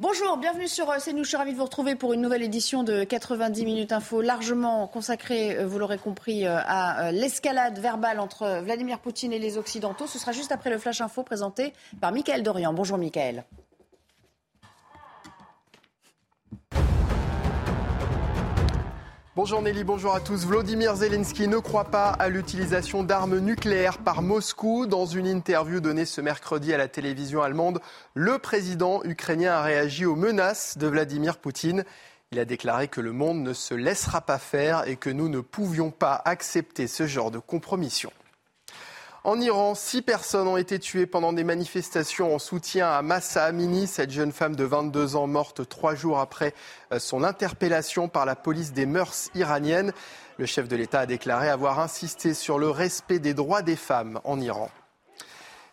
Bonjour, bienvenue sur euh, CNews. Je suis ravie de vous retrouver pour une nouvelle édition de 90 minutes info, largement consacrée, euh, vous l'aurez compris, euh, à l'escalade verbale entre Vladimir Poutine et les Occidentaux. Ce sera juste après le Flash Info présenté par Michael Dorian. Bonjour Michael. Bonjour Nelly, bonjour à tous. Vladimir Zelensky ne croit pas à l'utilisation d'armes nucléaires par Moscou. Dans une interview donnée ce mercredi à la télévision allemande, le président ukrainien a réagi aux menaces de Vladimir Poutine. Il a déclaré que le monde ne se laissera pas faire et que nous ne pouvions pas accepter ce genre de compromission. En Iran, six personnes ont été tuées pendant des manifestations en soutien à Massa Amini, cette jeune femme de 22 ans morte trois jours après euh, son interpellation par la police des mœurs iraniennes. Le chef de l'État a déclaré avoir insisté sur le respect des droits des femmes en Iran.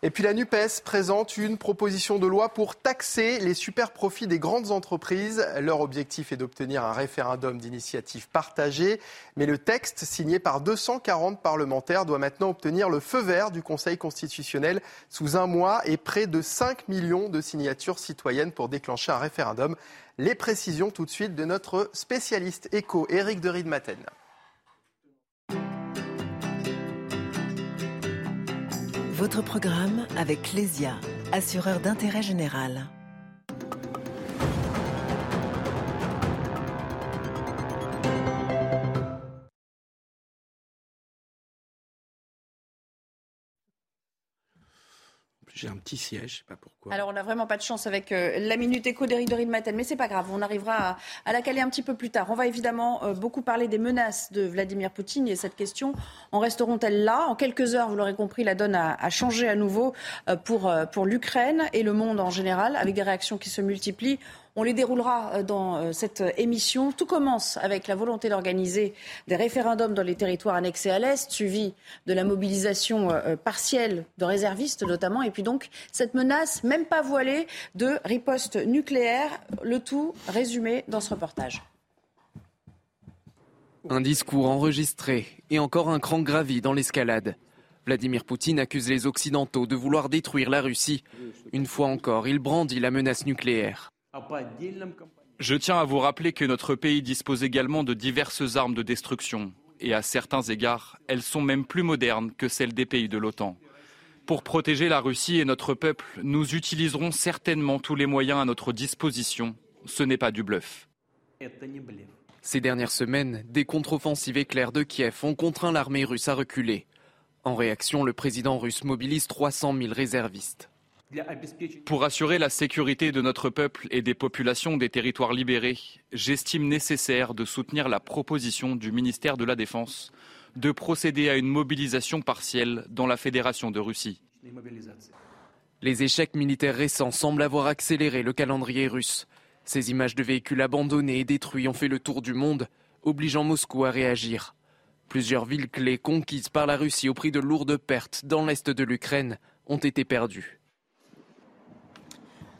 Et puis la NUPES présente une proposition de loi pour taxer les super profits des grandes entreprises. Leur objectif est d'obtenir un référendum d'initiative partagée. Mais le texte, signé par 240 parlementaires, doit maintenant obtenir le feu vert du Conseil constitutionnel sous un mois et près de 5 millions de signatures citoyennes pour déclencher un référendum. Les précisions tout de suite de notre spécialiste éco, Éric de Riedmaten. Votre programme avec Lesia, assureur d'intérêt général. J'ai un petit siège, je sais pas pourquoi. Alors on n'a vraiment pas de chance avec euh, la minute écho d'Éric de Maten, mais c'est pas grave, on arrivera à, la caler un petit peu plus tard. On va évidemment euh, beaucoup parler des menaces de Vladimir Poutine et cette question, en resteront-elles là? En quelques heures, vous l'aurez compris, la donne a, changé à nouveau euh, pour, pour l'Ukraine et le monde en général, avec des réactions qui se multiplient. On les déroulera euh, dans euh, cette émission. Tout commence avec la volonté d'organiser des référendums dans les territoires annexés à l'Est, suivi de la mobilisation euh, partielle de réservistes notamment, et puis donc cette menace, même pas voilée, de riposte nucléaire. Le tout résumé dans ce reportage. Un discours enregistré et encore un cran gravi dans l'escalade. Vladimir Poutine accuse les Occidentaux de vouloir détruire la Russie. Une fois encore, il brandit la menace nucléaire. Je tiens à vous rappeler que notre pays dispose également de diverses armes de destruction, et à certains égards, elles sont même plus modernes que celles des pays de l'OTAN. Pour protéger la Russie et notre peuple, nous utiliserons certainement tous les moyens à notre disposition. Ce n'est pas du bluff. Ces dernières semaines, des contre-offensives éclairs de Kiev ont contraint l'armée russe à reculer. En réaction, le président russe mobilise 300 000 réservistes. Pour assurer la sécurité de notre peuple et des populations des territoires libérés, j'estime nécessaire de soutenir la proposition du ministère de la Défense de procéder à une mobilisation partielle dans la Fédération de Russie. Les échecs militaires récents semblent avoir accéléré le calendrier russe. Ces images de véhicules abandonnés et détruits ont fait le tour du monde, obligeant Moscou à réagir. Plusieurs villes clés conquises par la Russie au prix de lourdes pertes dans l'est de l'Ukraine ont été perdues.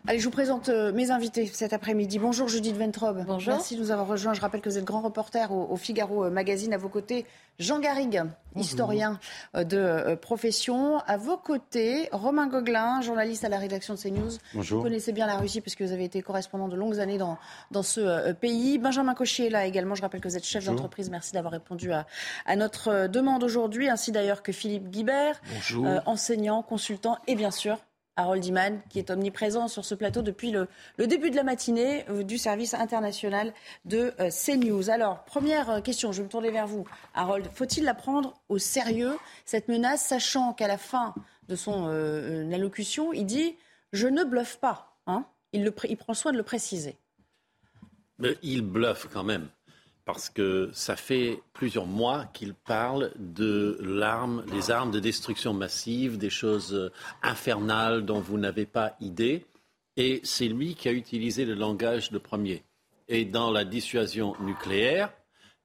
Allez, je vous présente euh, mes invités cet après-midi. Bonjour Judith Ventrobe. Bonjour. Merci de nous avoir rejoints. Je rappelle que vous êtes grand reporter au, Figaro euh, Magazine. À vos côtés, Jean Garrigue, historien euh, de profession. À vos côtés, Romain Gauguelin, journaliste à la rédaction de CNews. Bonjour. Vous connaissez bien la Russie puisque vous avez été correspondant de longues années dans, dans ce pays. Benjamin Cochet est là également. Je rappelle que vous êtes chef d'entreprise. Merci d'avoir répondu à, à, notre demande aujourd'hui, ainsi d'ailleurs que Philippe Guibert, enseignant, consultant et bien sûr Harold Iman, qui est omniprésent sur ce plateau depuis le, début de la matinée euh, du service international de euh, CNews. Alors, première euh, question, je vais me tourner vers vous. Harold, faut-il la prendre au sérieux, cette menace, sachant qu'à la fin de son allocution, il dit « je ne bluffe pas hein? Il, il prend soin de le préciser. Mais il bluffe quand même parce que ça fait plusieurs mois qu'il parle de l'arme, des armes de destruction massive, des choses euh, infernales dont vous n'avez pas idée. Et c'est lui qui a utilisé le langage le premier. Et dans la dissuasion nucléaire,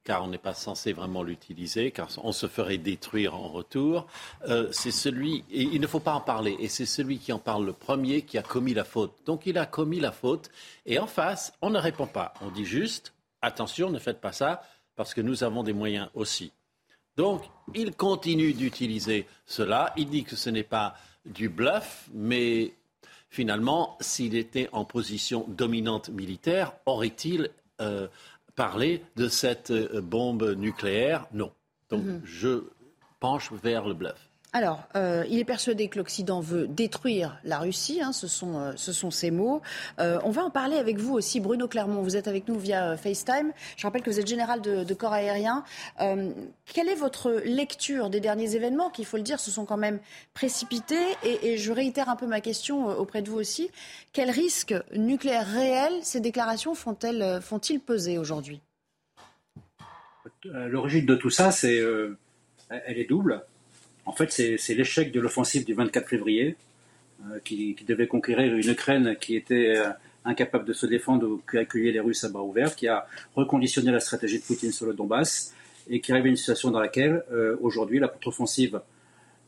car on n'est pas censé vraiment l'utiliser, car on se ferait détruire en retour, euh, c'est celui, il ne faut pas en parler, et c'est celui qui en parle le premier qui a commis la faute. Donc il a commis la faute, et en face, on ne répond pas. On dit juste, attention, ne faites pas ça, parce que nous avons des moyens aussi. Donc, il continue d'utiliser cela. Il dit que ce n'est pas du bluff, mais finalement, s'il était en position dominante militaire, aurait-il euh, parlé de cette euh, bombe nucléaire? Non. Donc mhm. je penche vers le bluff. Alors, euh, il est persuadé que l'Occident veut détruire la Russie, hein, ce, sont, euh, mots. Euh, on va en parler avec vous aussi, Bruno Clermont. Vous êtes avec nous via FaceTime. Je rappelle que vous êtes général de, corps aérien. quelle est votre lecture des derniers événements qui, il faut le dire, se sont quand même précipités? Et, et je réitère un peu ma question auprès de vous aussi. Quel risque nucléaire réel ces déclarations font-elles, font-ils peser aujourd'hui? L'origine de tout ça, c'est, elle est double. En fait, c'est l'échec de l'offensive du 24 février, euh, qui, devait conquérir une Ukraine qui était euh, incapable de se défendre ou qui accueillait les Russes à bras ouverts, qui a reconditionné la stratégie de Poutine sur le Donbass et qui arrive à une situation dans laquelle, euh, aujourd'hui, la contre-offensive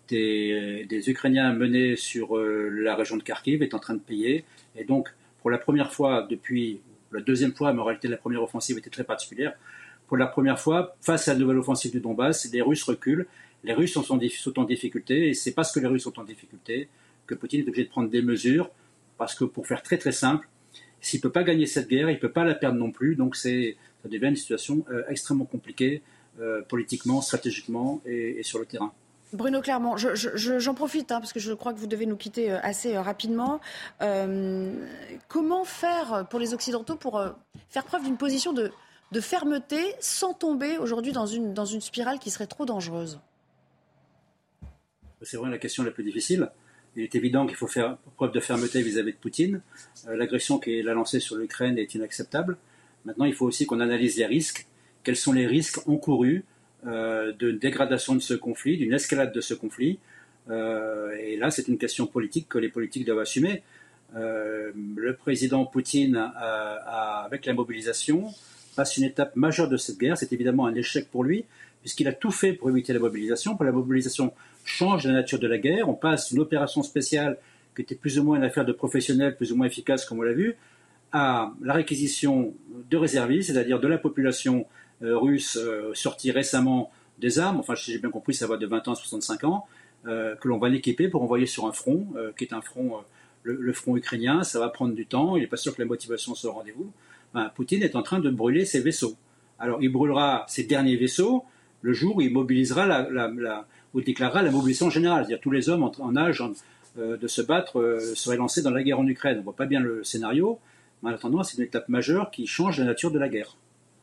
des, Ukrainiens menée sur la région de Kharkiv est en train de payer. Et donc, pour la première fois depuis la deuxième fois, mais en réalité la première offensive était très particulière, pour la première fois, face à la nouvelle offensive du Donbass, les Russes reculent les Russes sont, en difficulté et c'est parce que les Russes sont en difficulté que Poutine est obligé de prendre des mesures parce que pour faire très très simple, s'il ne peut pas gagner cette guerre, il ne peut pas la perdre non plus. Donc ça devient une situation euh, extrêmement compliquée euh, politiquement, stratégiquement et, sur le terrain. Bruno Clermont, j'en profite hein, parce que je crois que vous devez nous quitter euh, assez rapidement. comment faire pour les Occidentaux pour faire preuve d'une position de, de, fermeté sans tomber aujourd'hui dans une, dans une spirale qui serait trop dangereuse? C'est vraiment la question la plus difficile. Il est évident qu'il faut faire preuve de fermeté vis-à-vis de Poutine. Euh, l'agression qu'il a lancée sur l'Ukraine est inacceptable. Maintenant, il faut aussi qu'on analyse les risques. Quels sont les risques encourus euh, de dégradation de ce conflit, d'une escalade de ce conflit? Euh, Et là, c'est une question politique que les politiques doivent assumer. le président Poutine, avec la mobilisation, passe une étape majeure de cette guerre. C'est évidemment un échec pour lui, puisqu'il a tout fait pour éviter la mobilisation. Pour la mobilisation change la nature de la guerre. On passe d'une opération spéciale qui était plus ou moins une affaire de professionnels, plus ou moins efficace, comme on l'a vu, à la réquisition de réservistes, c'est-à-dire de la population euh, russe euh, sortie récemment des armes, enfin si j'ai bien compris ça va de 20 ans à 65 ans, euh, que l'on va l'équiper pour envoyer sur un front, qui est un front, le, front ukrainien, ça va prendre du temps, il n'est pas sûr que la motivation soit au rendez-vous. Ben, Poutine est en train de brûler ses vaisseaux. Alors il brûlera ses derniers vaisseaux le jour où il mobilisera la, ou déclarera la mobilisation générale, c'est-à-dire tous les hommes en, âge euh, de se battre euh, seraient lancés dans la guerre en Ukraine. On ne voit pas bien le scénario, mais en attendant, c'est une étape majeure qui change la nature de la guerre.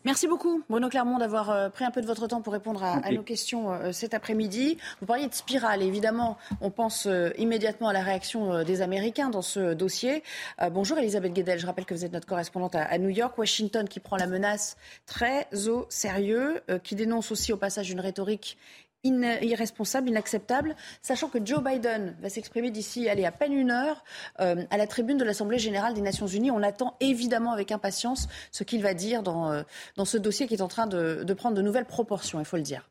Merci beaucoup, Bruno Clermont, d'avoir euh, pris un peu de votre temps pour répondre à, nos questions cet après-midi. Vous parliez de spirale. Évidemment, on pense immédiatement à la réaction des Américains dans ce dossier. bonjour, Elisabeth Guedel. Je rappelle que vous êtes notre correspondante à, New York. Washington qui prend la menace très au sérieux, qui dénonce aussi au passage une rhétorique irresponsable, inacceptable, sachant que Joe Biden va s'exprimer d'ici à peine une heure euh, à la tribune de l'Assemblée générale des Nations unies. On attend évidemment avec impatience ce qu'il va dire dans, euh, dans ce dossier qui est en train de, de prendre de nouvelles proportions, il faut le dire.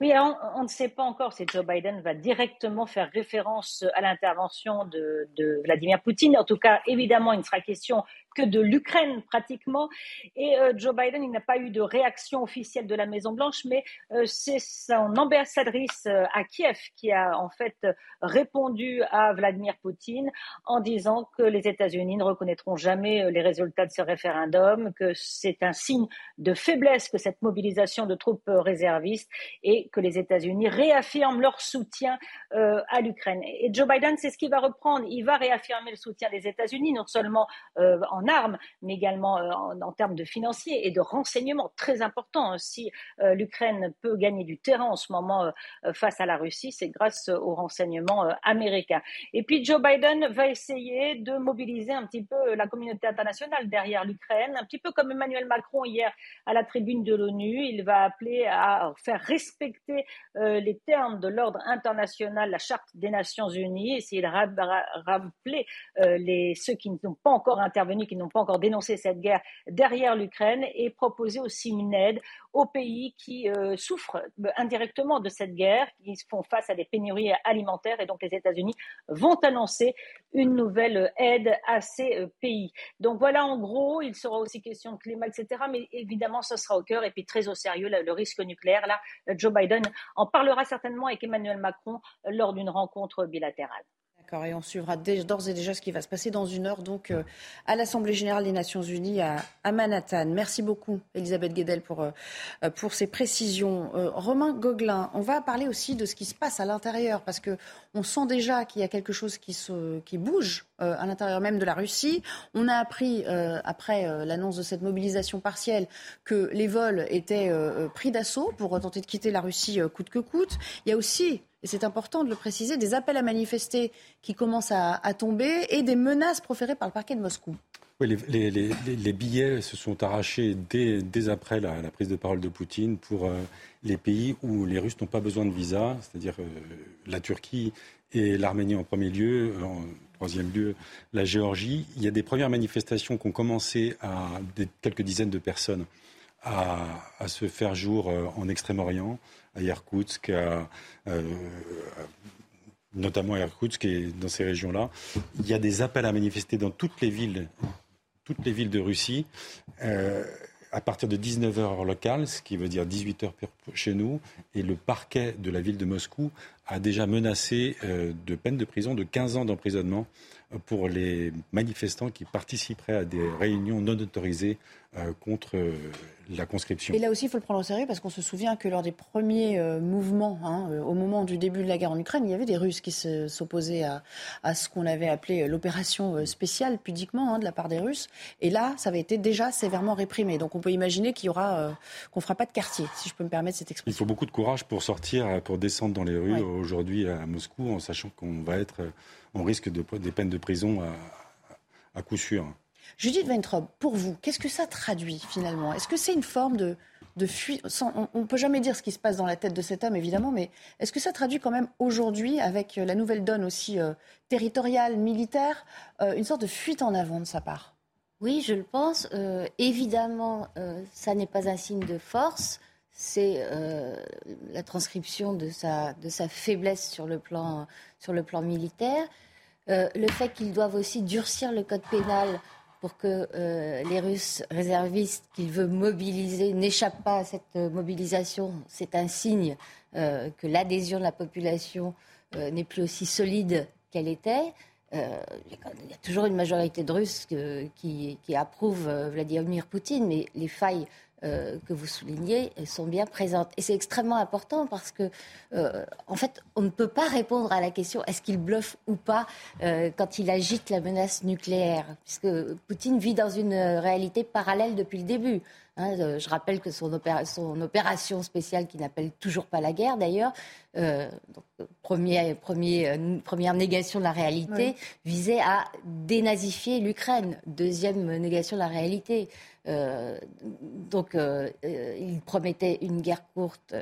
Oui, on, ne sait pas encore si Joe Biden va directement faire référence à l'intervention de, de, Vladimir Poutine. En tout cas, évidemment, il ne sera question que de l'Ukraine pratiquement. Et euh, Joe Biden, il n'a pas eu de réaction officielle de la Maison Blanche, mais euh, c'est son ambassadrice euh, à Kiev qui a en fait répondu à Vladimir Poutine en disant que les États-Unis ne reconnaîtront jamais les résultats de ce référendum, que c'est un signe de faiblesse que cette mobilisation de troupes réservistes et que les États-Unis réaffirment leur soutien à l'Ukraine. Et Joe Biden, c'est ce qu'il va reprendre. Il va réaffirmer le soutien des États-Unis, non seulement en armes, mais également euh, en, termes de financiers et de renseignements très importants. Si euh, l'Ukraine peut gagner du terrain en ce moment euh, face à la Russie, c'est grâce aux renseignements américains. Et puis Joe Biden va essayer de mobiliser un petit peu la communauté internationale derrière l'Ukraine, un petit peu comme Emmanuel Macron hier à la tribune de l'ONU. Il va appeler à faire respecter les termes de l'ordre international, la charte des Nations Unies, essayer de rappeler les, ceux qui n'ont pas encore intervenu, qui n'ont pas encore dénoncé cette guerre derrière l'Ukraine et proposer aussi une aide aux pays qui euh, souffrent euh, indirectement de cette guerre, qui font face à des pénuries alimentaires et donc les États-Unis vont annoncer une nouvelle aide à ces euh, pays. Donc voilà, en gros, il sera aussi question de climat, etc. Mais évidemment, ce sera au cœur et puis très au sérieux le risque nucléaire. Là, Joe Biden en parlera certainement avec Emmanuel Macron lors d'une rencontre bilatérale. Et on suivra d'ores et déjà ce qui va se passer dans une heure, donc euh, à l'Assemblée générale des Nations unies à, Manhattan. Merci beaucoup, Elisabeth Guedel, pour, euh, pour ces précisions. Romain Gauguelin, on va parler aussi de ce qui se passe à l'intérieur, parce qu'on sent déjà qu'il y a quelque chose qui, se, qui bouge à l'intérieur même de la Russie. On a appris, après l'annonce de cette mobilisation partielle, que les vols étaient pris d'assaut pour tenter de quitter la Russie coûte que coûte. Il y a aussi et c'est important de le préciser, des appels à manifester qui commencent à, tomber et des menaces proférées par le parquet de Moscou. Les, billets se sont arrachés dès, après la, prise de parole de Poutine pour euh, les pays où les Russes n'ont pas besoin de visa, c'est-à-dire euh, la Turquie et l'Arménie en premier lieu, en troisième lieu la Géorgie. Il y a des premières manifestations qui ont commencé à quelques dizaines de personnes à, se faire jour euh, en Extrême-Orient à Irkoutsk, euh, notamment à Irkoutsk et dans ces régions-là. Il y a des appels à manifester dans toutes les villes, toutes les villes de Russie. Euh, à partir de 19h heure locale, ce qui veut dire 18h chez nous, et le parquet de la ville de Moscou a déjà menacé euh, de peine de prison de 15 ans d'emprisonnement pour les manifestants qui participeraient à des réunions non autorisées euh, contre euh, la conscription. Et là aussi, il faut le prendre au sérieux parce qu'on se souvient que lors des premiers euh, mouvements, hein, au moment du début de la guerre en Ukraine, il y avait des Russes qui s'opposaient à, ce qu'on avait appelé l'opération spéciale, pudiquement, hein, de la part des Russes. Et là, ça avait été déjà sévèrement réprimé. Donc on peut imaginer qu'il y aura, qu'on ne fera pas de quartier, si je peux me permettre cette expression. Il faut beaucoup de courage pour sortir, pour descendre dans les rues aujourd'hui à Moscou, en sachant qu'on va être, on risque de, des peines de prison à, à coup sûr. Judith Weintraub, pour vous, qu'est-ce que ça traduit finalement? Est-ce que c'est une forme de, fuite? On ne peut jamais dire ce qui se passe dans la tête de cet homme, évidemment, mais est-ce que ça traduit quand même aujourd'hui, avec euh, la nouvelle donne aussi euh, territoriale, militaire, euh, une sorte de fuite en avant de sa part? Oui, je le pense. évidemment, ça n'est pas un signe de force. C'est la transcription de sa, de sa faiblesse sur le plan, sur le plan militaire. le fait qu'ils doivent aussi durcir le code pénal pour que euh, les Russes réservistes qu'il veut mobiliser n'échappent pas à cette euh, mobilisation. C'est un signe euh, que l'adhésion de la population n'est plus aussi solide qu'elle était. il y a toujours une majorité de Russes qui, qui approuvent Vladimir Poutine, mais les failles euh, que vous soulignez sont bien présentes. Et c'est extrêmement important parce que, euh, en fait, on ne peut pas répondre à la question est-ce qu'il bluffe ou pas euh, quand il agite la menace nucléaire, puisque Poutine vit dans une réalité parallèle depuis le début. Hein, je rappelle que son, opération spéciale, qui n'appelle toujours pas la guerre d'ailleurs, première négation de la réalité, visait à dénazifier l'Ukraine. Deuxième négation de la réalité. Euh, donc, euh, euh, il promettait une guerre courte.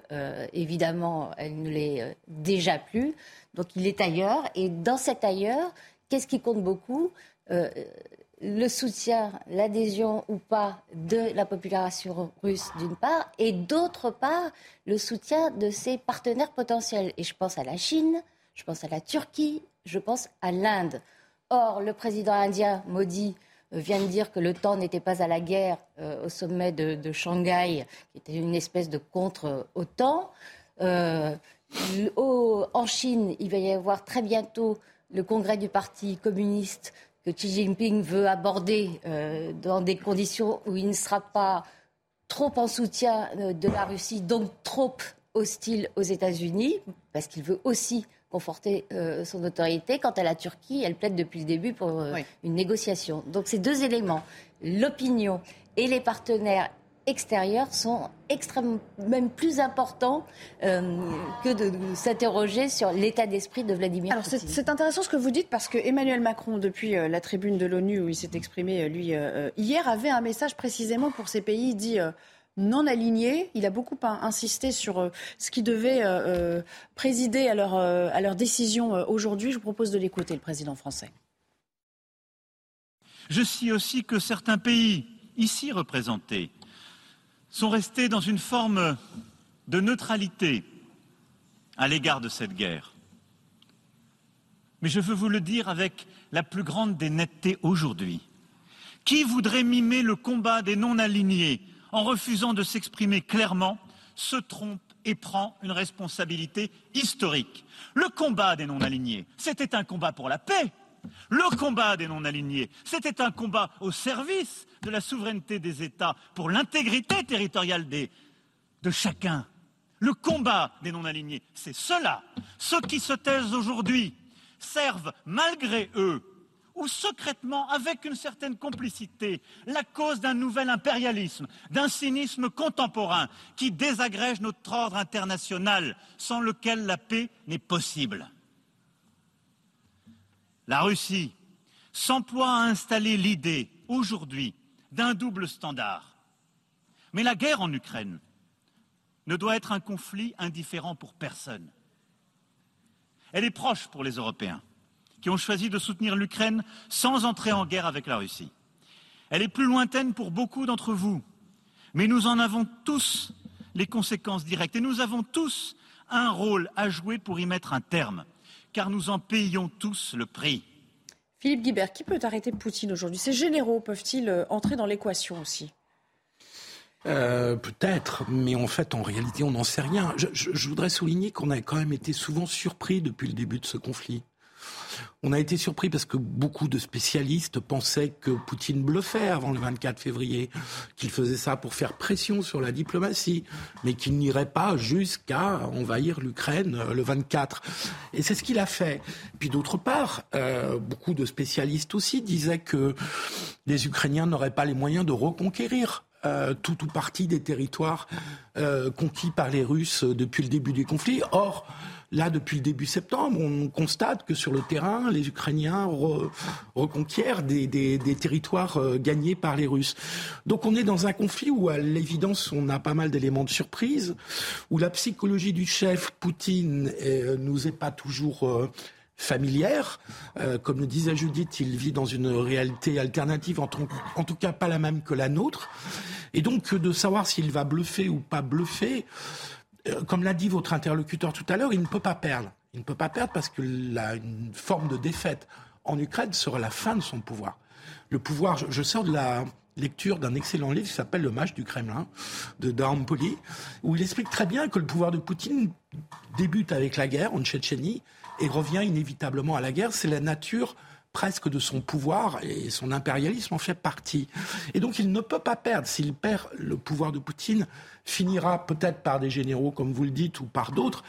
évidemment, elle ne l'est déjà plus. Donc, il est ailleurs. Et dans cet ailleurs, qu'est-ce qui compte beaucoup le soutien, l'adhésion ou pas de la population russe d'une part, et d'autre part, le soutien de ses partenaires potentiels. Et je pense à la Chine, je pense à la Turquie, je pense à l'Inde. Or, le président indien Modi vient de dire que le temps n'était pas à la guerre euh, au sommet de, Shanghai, qui était une espèce de contre-OTAN. Euh, en Chine, il va y avoir très bientôt le congrès du Parti communiste que Xi Jinping veut aborder euh, dans des conditions où il ne sera pas trop en soutien de la Russie, donc trop hostile aux États-Unis, parce qu'il veut aussi conforter euh, son autorité. Quant à la Turquie, elle plaide depuis le début pour euh, une négociation. Donc ces deux éléments, l'opinion et les partenaires extérieurs sont extrêmement, même plus importants euh, que de, s'interroger sur l'état d'esprit de Vladimir Alors Poutine. C'est intéressant ce que vous dites parce que Emmanuel Macron, depuis la tribune de l'ONU où il s'est exprimé lui hier, avait un message précisément pour ces pays dit non alignés. Il a beaucoup insisté sur euh, ce qui devait euh, euh, présider à leur, décision aujourd'hui. Je vous propose de l'écouter, le président français. Je sais aussi que certains pays, ici représentés, sont restés dans une forme de neutralité à l'égard de cette guerre. Mais je veux vous le dire avec la plus grande des nettetés aujourd'hui. Qui voudrait mimer le combat des non-alignés en refusant de s'exprimer clairement, se trompe et prend une responsabilité historique. Le combat des non-alignés, c'était un combat pour la paix. Le combat des non-alignés, c'était un combat au service de la souveraineté des États, pour l'intégrité territoriale de chacun. Le combat des non-alignés, c'est cela. Ceux qui se taisent aujourd'hui servent, malgré eux, ou secrètement, avec une certaine complicité, la cause d'un nouvel impérialisme, d'un cynisme contemporain qui désagrège notre ordre international, sans lequel la paix n'est possible. La Russie s'emploie à installer l'idée, aujourd'hui, d'un double standard. Mais la guerre en Ukraine ne doit être un conflit indifférent pour personne. Elle est proche pour les Européens, qui ont choisi de soutenir l'Ukraine sans entrer en guerre avec la Russie. Elle est plus lointaine pour beaucoup d'entre vous, mais nous en avons tous les conséquences directes et nous avons tous un rôle à jouer pour y mettre un terme, car nous en payons tous le prix. Philippe Guibert, qui peut arrêter Poutine aujourd'hui? Ces généraux peuvent-ils euh, entrer dans l'équation aussi? Euh, Peut-être, mais en fait, en réalité, on n'en sait rien. Je, je voudrais souligner qu'on a quand même été souvent surpris depuis le début de ce conflit. On a été surpris parce que beaucoup de spécialistes pensaient que Poutine bluffait avant le 24 février, qu'il faisait ça pour faire pression sur la diplomatie, mais qu'il n'irait pas jusqu'à envahir l'Ukraine le 24. Et c'est ce qu'il a fait. Puis d'autre part, euh, beaucoup de spécialistes aussi disaient que les Ukrainiens n'auraient pas les moyens de reconquérir euh, tout ou partie des territoires euh, conquis par les Russes depuis le début du conflit. Or, Là, depuis le début septembre, on constate que sur le terrain, les Ukrainiens reconquièrent des, territoires euh, gagnés par les Russes. Donc on est dans un conflit où, à l'évidence, on a pas mal d'éléments de surprise, où la psychologie du chef Poutine euh, nous est pas toujours... Euh, familière. comme le disait Judith, il vit dans une réalité alternative, en, tout cas pas la même que la nôtre. Et donc de savoir s'il va bluffer ou pas bluffer, comme l'a dit votre interlocuteur tout à l'heure, il ne peut pas perdre. Il ne peut pas perdre parce qu'il a une forme de défaite en Ukraine sera la fin de son pouvoir. Le pouvoir, je, sors de la lecture d'un excellent livre qui s'appelle Le match du Kremlin de Poli, où il explique très bien que le pouvoir de Poutine débute avec la guerre en Tchétchénie et revient inévitablement à la guerre. C'est la nature presque de son pouvoir et son impérialisme en fait partie. Et donc il ne peut pas perdre. S'il perd le pouvoir de Poutine, finira peut-être par des généraux, comme vous le dites, ou par d'autres,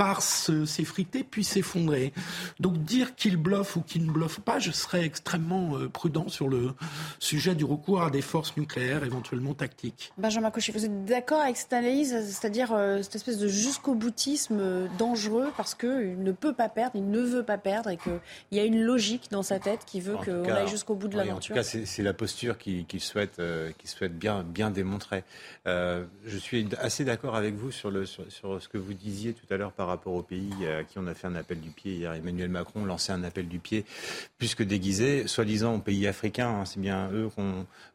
par s'effriter puis s'effondrer. Donc dire qu'il bluffe ou qu'il ne bluffe pas, je serais extrêmement euh, prudent sur le sujet du recours à des forces nucléaires éventuellement tactiques. Benjamin Cauchy, vous êtes d'accord avec cette analyse, c'est-à-dire euh, cette espèce de jusqu'au boutisme euh, dangereux parce qu'il ne peut pas perdre, il ne veut pas perdre et qu'il y a une logique dans sa tête qui veut qu'on aille jusqu'au bout de l'aventure. En tout cas, c'est la posture qu'il souhaite, souhaite bien, bien démontrer. je suis assez d'accord avec vous sur, le, sur, sur, ce que vous disiez tout à l'heure par rapport aux pays à qui on a fait un appel du pied hier. Emmanuel Macron lançait un appel du pied plus que déguisé, soi-disant aux pays africains. Hein, c'est bien eux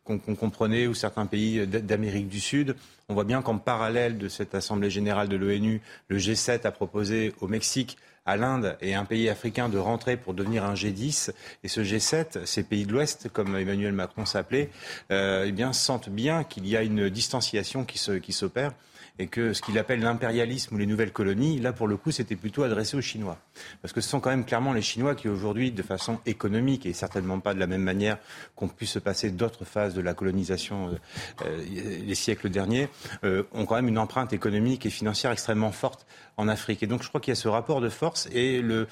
qu'on comprenait, ou certains pays d'Amérique du Sud. On voit bien qu'en parallèle de cette Assemblée générale de l'ONU, le G7 a proposé au Mexique à l'Inde et à un pays africain de rentrer pour devenir un G10. Et ce G7, ces pays de l'Ouest, comme Emmanuel Macron s'appelait, euh, eh bien, sentent bien qu'il y a une distanciation qui s'opère. Qui et que ce qu'il appelle l'impérialisme ou les nouvelles colonies, là pour le coup c'était plutôt adressé aux Chinois. Parce que ce sont quand même clairement les Chinois qui aujourd'hui, de façon économique et certainement pas de la même manière qu'ont pu se passer d'autres phases de la colonisation euh, euh, les siècles derniers, euh, ont quand même une empreinte économique et financière extrêmement forte en Afrique. Et donc je crois qu'il y a ce rapport de force et le,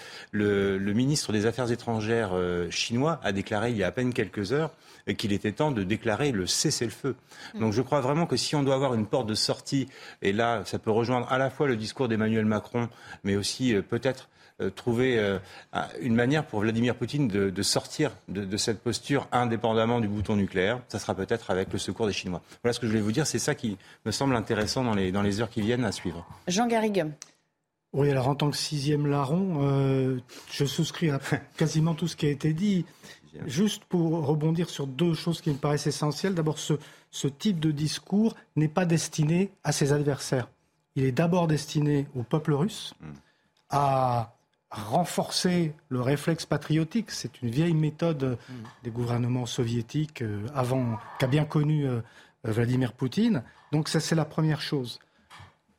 ministre des Affaires étrangères chinois a déclaré il y a à peine quelques heures qu'il était temps de déclarer le cessez-le-feu. Mm. Donc je crois vraiment que si on doit avoir une porte de sortie, et là ça peut rejoindre à la fois le discours d'Emmanuel Macron, mais aussi euh, peut-être euh, trouver euh, une manière pour Vladimir Poutine de, sortir de, cette posture indépendamment du bouton nucléaire. Ça sera peut-être avec le secours des Chinois. Voilà ce que je voulais vous dire. C'est ça qui me semble intéressant dans les, dans les heures qui viennent à suivre. Jean Garrigue. Oui, alors en tant que sixième larron, je souscris à quasiment tout ce qui a été dit. Juste pour rebondir sur deux choses qui me paraissent essentielles. D'abord, ce, type de discours n'est pas destiné à ses adversaires. Il est d'abord destiné au peuple russe, hmm. à renforcer le réflexe patriotique. C'est une vieille méthode hmm. des gouvernements soviétiques euh, avant qu'a bien connu euh, Vladimir Poutine. Donc ça, c'est la première chose.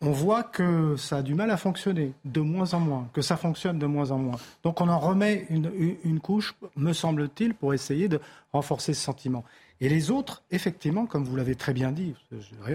On voit que ça a du mal à fonctionner de moins en moins, que ça fonctionne de moins en moins. Donc on en remet une, couche, me semble-t-il, pour essayer de renforcer ce sentiment. Et les autres, effectivement, comme vous l'avez très bien dit,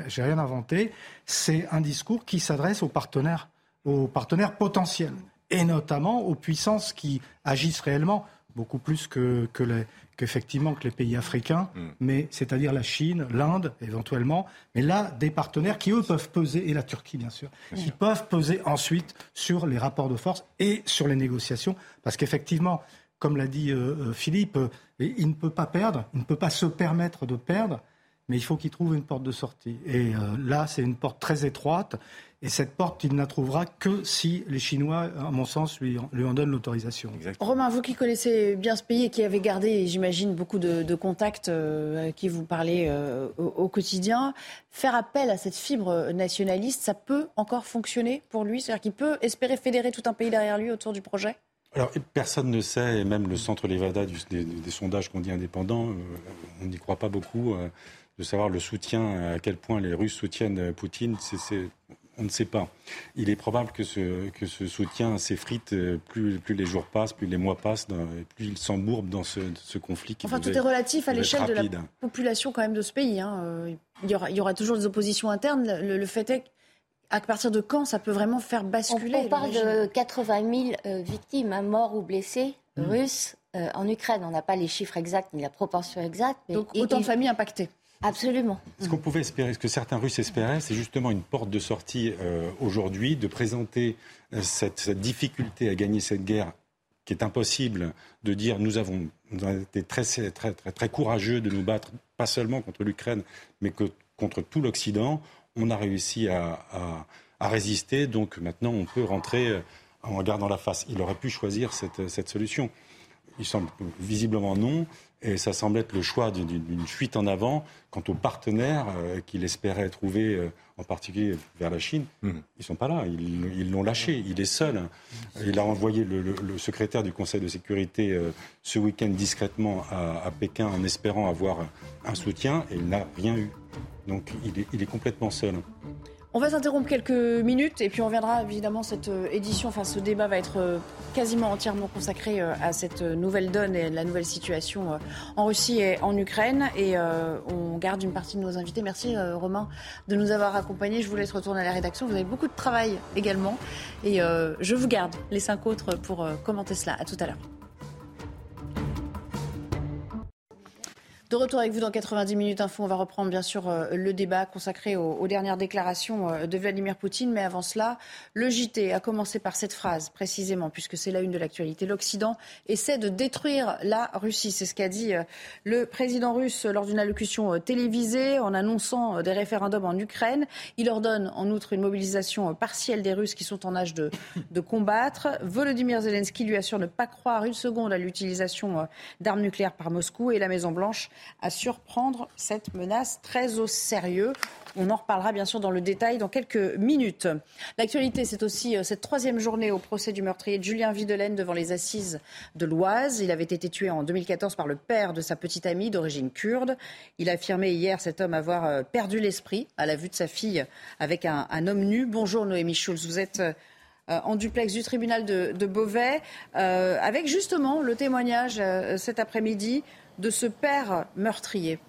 j'ai rien inventé, c'est un discours qui s'adresse aux partenaires, aux partenaires potentiels, et notamment aux puissances qui agissent réellement beaucoup plus que, que les, qu'effectivement que les pays africains, mm. mais c'est-à-dire la Chine, l'Inde éventuellement, mais là des partenaires qui eux peuvent peser et la Turquie bien sûr, qui peuvent peser ensuite sur les rapports de force et sur les négociations, parce qu'effectivement, comme l'a dit euh, euh, Philippe, euh, il ne peut pas perdre, il ne peut pas se permettre de perdre, mais il faut qu'il trouve une porte de sortie. Et là, c'est une porte très étroite. Et cette porte, il ne la trouvera que si les Chinois, à mon sens, lui, lui en donnent l'autorisation. Romain, vous qui connaissez bien ce pays et qui avez gardé, j'imagine, beaucoup de, contacts euh, à qui vous parlez euh, au, quotidien, faire appel à cette fibre nationaliste, ça peut encore fonctionner pour lui? C'est-à-dire qu'il peut espérer fédérer tout un pays derrière lui autour du projet? Alors, personne ne sait, et même le centre Levada des, des, sondages qu'on dit indépendants, euh, on n'y croit pas beaucoup, de savoir le soutien, à quel point les Russes soutiennent Poutine. C'est on ne sait pas. Il est probable que ce, que ce soutien s'effrite euh, plus, plus les jours passent, plus les mois passent, plus il s'embourbe dans ce, conflit. Qui enfin, tout est relatif à l'échelle de la population quand même de ce pays. Hein. Euh, il, y aura, il, y aura, toujours des oppositions internes. Le, fait est à partir de quand ça peut vraiment faire basculer On, parle de 80 000 euh, victimes, hein, morts ou blessés, hmm. russes, en Ukraine. On n'a pas les chiffres exacts ni la proportion exacte. Donc autant de familles impactées. Absolument. Ce qu'on pouvait espérer, ce que certains Russes espéraient, c'est justement une porte de sortie euh, aujourd'hui, de présenter euh, cette, difficulté à gagner cette guerre qui est impossible, de dire nous avons, été très, très, très, courageux de nous battre, pas seulement contre l'Ukraine, mais que contre tout l'Occident. On a réussi à, résister, donc maintenant on peut rentrer euh, en regardant la face. Il aurait pu choisir cette solution. Il semble visiblement non. Et ça semble être le choix d'une fuite en avant quant aux partenaires euh, qu'il espérait trouver, euh, en particulier vers la Chine. Mmh. Ils ne sont pas là, ils l'ont lâché, il est seul. Il a envoyé le, secrétaire du Conseil de sécurité euh, ce week-end discrètement à, Pékin en espérant avoir un soutien et il n'a rien eu. Donc il est complètement seul. On va s'interrompre quelques minutes et puis on reviendra évidemment cette euh, édition, enfin ce débat va être euh, quasiment entièrement consacré euh, à cette nouvelle donne et la nouvelle situation en Russie et en Ukraine et on garde une partie de nos invités. Merci Romain de nous avoir accompagnés. Je vous laisse retourner à la rédaction. Vous avez beaucoup de travail également et je vous garde les cinq autres pour commenter cela. À tout à l'heure. De retour avec vous dans 90 minutes info, on va reprendre bien sûr euh, le débat consacré aux, dernières déclarations euh, de Vladimir Poutine. Mais avant cela, le JT a commencé par cette phrase précisément, puisque c'est la une de l'actualité. L'Occident essaie de détruire la Russie. C'est ce qu'a dit euh, le président russe lors d'une allocution télévisée en annonçant des référendums en Ukraine. Il ordonne en outre une mobilisation partielle des Russes qui sont en âge de, de combattre. Volodymyr Zelensky lui assure ne pas croire une seconde à l'utilisation d'armes nucléaires par Moscou et la Maison-Blanche à surprendre cette menace très au sérieux. On en reparlera bien sûr dans le détail dans quelques minutes. L'actualité, c'est aussi euh, cette troisième journée au procès du meurtrier de Julien Videlaine devant les assises de l'Oise. Il avait été tué en 2014 par le père de sa petite amie d'origine kurde. Il a affirmé hier cet homme avoir euh, perdu l'esprit à la vue de sa fille avec un, homme nu. Bonjour Noémie Schulz, vous êtes euh, en duplex du tribunal de, Beauvais, avec justement le témoignage cet après-midi de ce père meurtrier.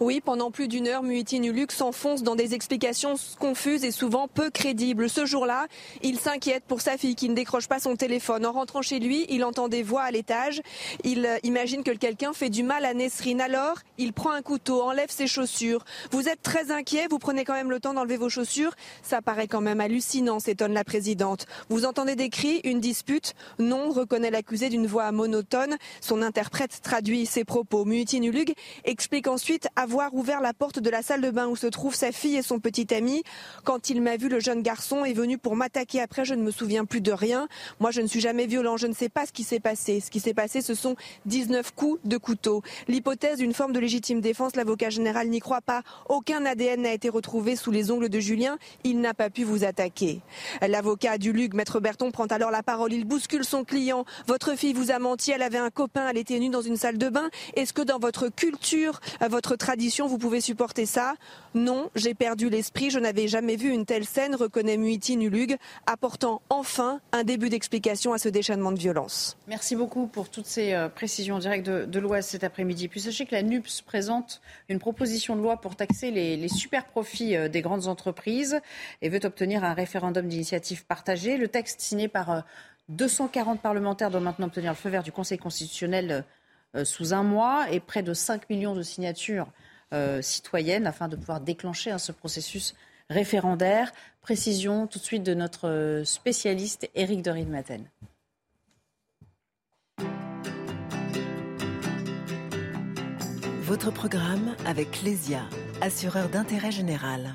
Oui, pendant plus d'une heure, Muitin Uluk s'enfonce dans des explications confuses et souvent peu crédibles. Ce jour-là, il s'inquiète pour sa fille qui ne décroche pas son téléphone. En rentrant chez lui, il entend des voix à l'étage. Il euh, imagine que quelqu'un fait du mal à Nesrine. Alors, il prend un couteau, enlève ses chaussures. Vous êtes très inquiet, vous prenez quand même le temps d'enlever vos chaussures. Ça paraît quand même hallucinant, s'étonne la présidente. Vous entendez des cris, une dispute Non, reconnaît l'accusé d'une voix monotone. Son interprète traduit ses propos. Muitin Ulug explique ensuite avoir ouvert la porte de la salle de bain où se trouvent sa fille et son petit ami. Quand il m'a vu, le jeune garçon est venu pour m'attaquer. Après, je ne me souviens plus de rien. Moi, je ne suis jamais violent. Je ne sais pas ce qui s'est passé. Ce qui s'est passé, ce sont 19 coups de couteau. L'hypothèse d'une forme de légitime défense, l'avocat général n'y croit pas. Aucun ADN n'a été retrouvé sous les ongles de Julien. Il n'a pas pu vous attaquer. L'avocat du Lug, maître Berton, prend alors la parole. Il bouscule son client. Votre fille vous a menti. Elle avait un copain. Elle était nue dans une salle de bain. Est-ce que dans votre culture, votre tradition, vous pouvez supporter ça Non, j'ai perdu l'esprit, je n'avais jamais vu une telle scène, reconnaît Muiti Nulug, apportant enfin un début d'explication à ce déchaînement de violence. Merci beaucoup pour toutes ces euh, précisions en direct de, de l'Ouest cet après-midi. Puis sachez que la NUPS présente une proposition de loi pour taxer les, les super profits euh, des grandes entreprises et veut obtenir un référendum d'initiative partagée. Le texte signé par 240 parlementaires doit maintenant obtenir le feu vert du Conseil constitutionnel euh, sous un mois et près de 5 millions de signatures euh, citoyennes afin de pouvoir déclencher hein, ce processus référendaire. Précision tout de suite de notre euh, spécialiste Éric de Maten. Votre programme avec Lesia, assureur d'intérêt général.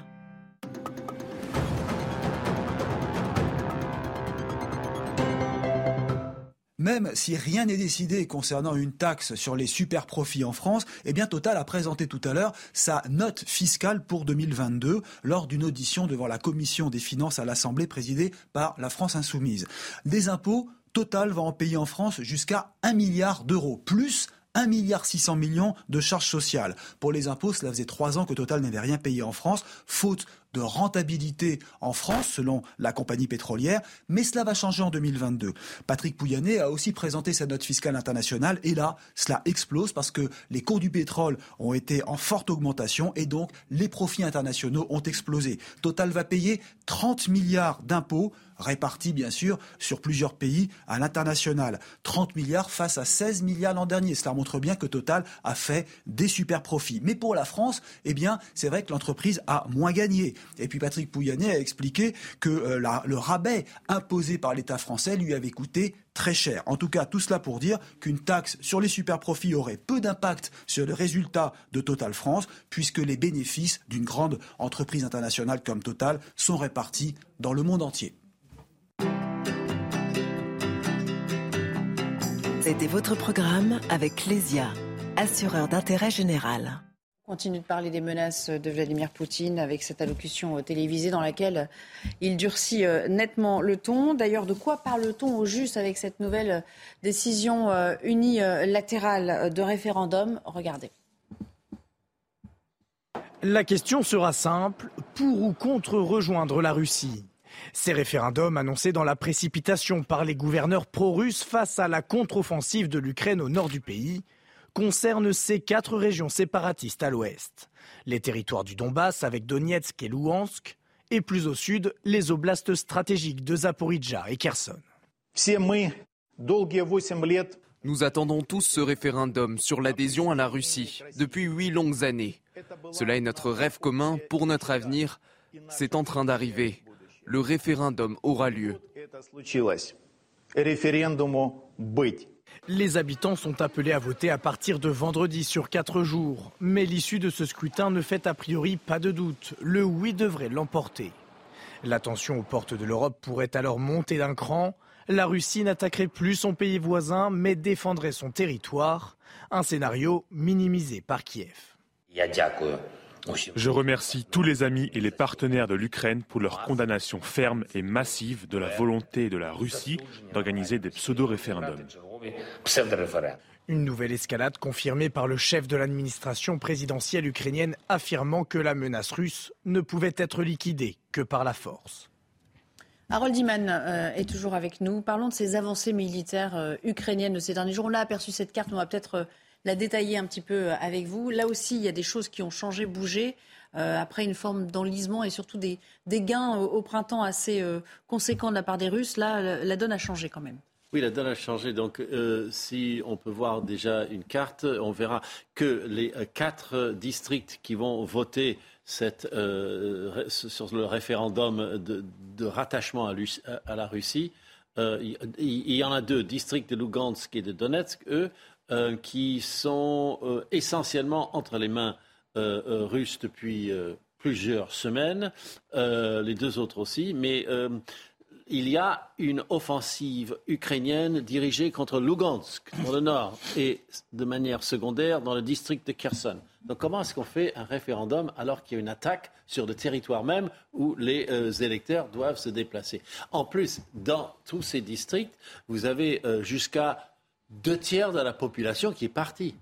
Même si rien n'est décidé concernant une taxe sur les super profits en France, eh bien Total a présenté tout à l'heure sa note fiscale pour 2022 lors d'une audition devant la commission des finances à l'Assemblée présidée par la France insoumise. Des impôts, Total va en payer en France jusqu'à 1 milliard d'euros, plus 1,6 milliard millions de charges sociales. Pour les impôts, cela faisait trois ans que Total n'avait rien payé en France, faute de rentabilité en France, selon la compagnie pétrolière, mais cela va changer en 2022. Patrick Pouyanné a aussi présenté sa note fiscale internationale, et là, cela explose parce que les cours du pétrole ont été en forte augmentation, et donc les profits internationaux ont explosé. Total va payer 30 milliards d'impôts répartis bien sûr sur plusieurs pays à l'international. 30 milliards face à 16 milliards l'an dernier. Cela montre bien que Total a fait des super profits. Mais pour la France, eh bien, c'est vrai que l'entreprise a moins gagné. Et puis Patrick Pouyanné a expliqué que euh, le rabais imposé par l'État français lui avait coûté très cher. En tout cas, tout cela pour dire qu'une taxe sur les super profits aurait peu d'impact sur le résultat de Total France, puisque les bénéfices d'une grande entreprise internationale comme Total sont répartis dans le monde entier. C'était votre programme avec Lesia, assureur d'intérêt général continue de parler des menaces de Vladimir Poutine avec cette allocution euh, télévisée dans laquelle il durcit euh, nettement le ton. D'ailleurs, de quoi parle-t-on au juste avec cette nouvelle euh, décision unilatérale de référendum? Regardez. La question sera simple, pour ou contre rejoindre la Russie? Ces référendums annoncés dans la précipitation par les gouverneurs pro-russes face à la contre-offensive de l'Ukraine au nord du pays concerne ces quatre régions séparatistes à l'ouest. Les territoires du Donbass avec Donetsk et Louhansk, et plus au sud, les oblasts stratégiques de Zaporizhzhia et Kherson. Nous attendons tous ce référendum sur l'adhésion à la Russie depuis huit longues années. Cela est notre rêve commun pour notre avenir. C'est en train d'arriver. Le référendum aura lieu. Les habitants sont appelés à voter à partir de vendredi sur quatre jours. Mais l'issue de ce scrutin ne fait a priori pas de doute. Le oui devrait l'emporter. L'attention aux portes de l'Europe pourrait alors monter d'un cran. La Russie n'attaquerait plus son pays voisin, mais défendrait son territoire. Un scénario minimisé par Kiev. Je remercie tous les amis et les partenaires de l'Ukraine pour leur condamnation ferme et massive de la volonté de la Russie d'organiser des pseudo-référendums. Une nouvelle escalade confirmée par le chef de l'administration présidentielle ukrainienne affirmant que la menace russe ne pouvait être liquidée que par la force. Harold Iman euh, est toujours avec nous. Parlons de ces avancées militaires euh, ukrainiennes de ces derniers jours. On a aperçu cette carte, on va peut-être euh, la détailler un petit peu avec vous. Là aussi, il y a des choses qui ont changé, bougé. après une forme d'enlisement et surtout des, gains au, printemps assez conséquents de la part des Russes, là, la donne a changé quand même. Oui, la donne a changé. Donc, euh, si on peut voir déjà une carte, on verra que les euh, quatre districts qui vont voter euh, sur le référendum de, rattachement à, la Russie, il, y en a deux, districts de Lugansk et de Donetsk, eux, qui sont essentiellement entre les mains russes depuis plusieurs semaines, les deux autres aussi, mais il y a une offensive ukrainienne dirigée contre Lugansk, dans le nord, et de manière secondaire dans le district de Kherson. Donc comment est-ce qu'on fait un référendum alors qu'il y a une attaque sur le territoire même où les euh, électeurs doivent se déplacer? En plus, dans tous ces districts, vous avez euh, jusqu'à deux tiers de la population qui est partie.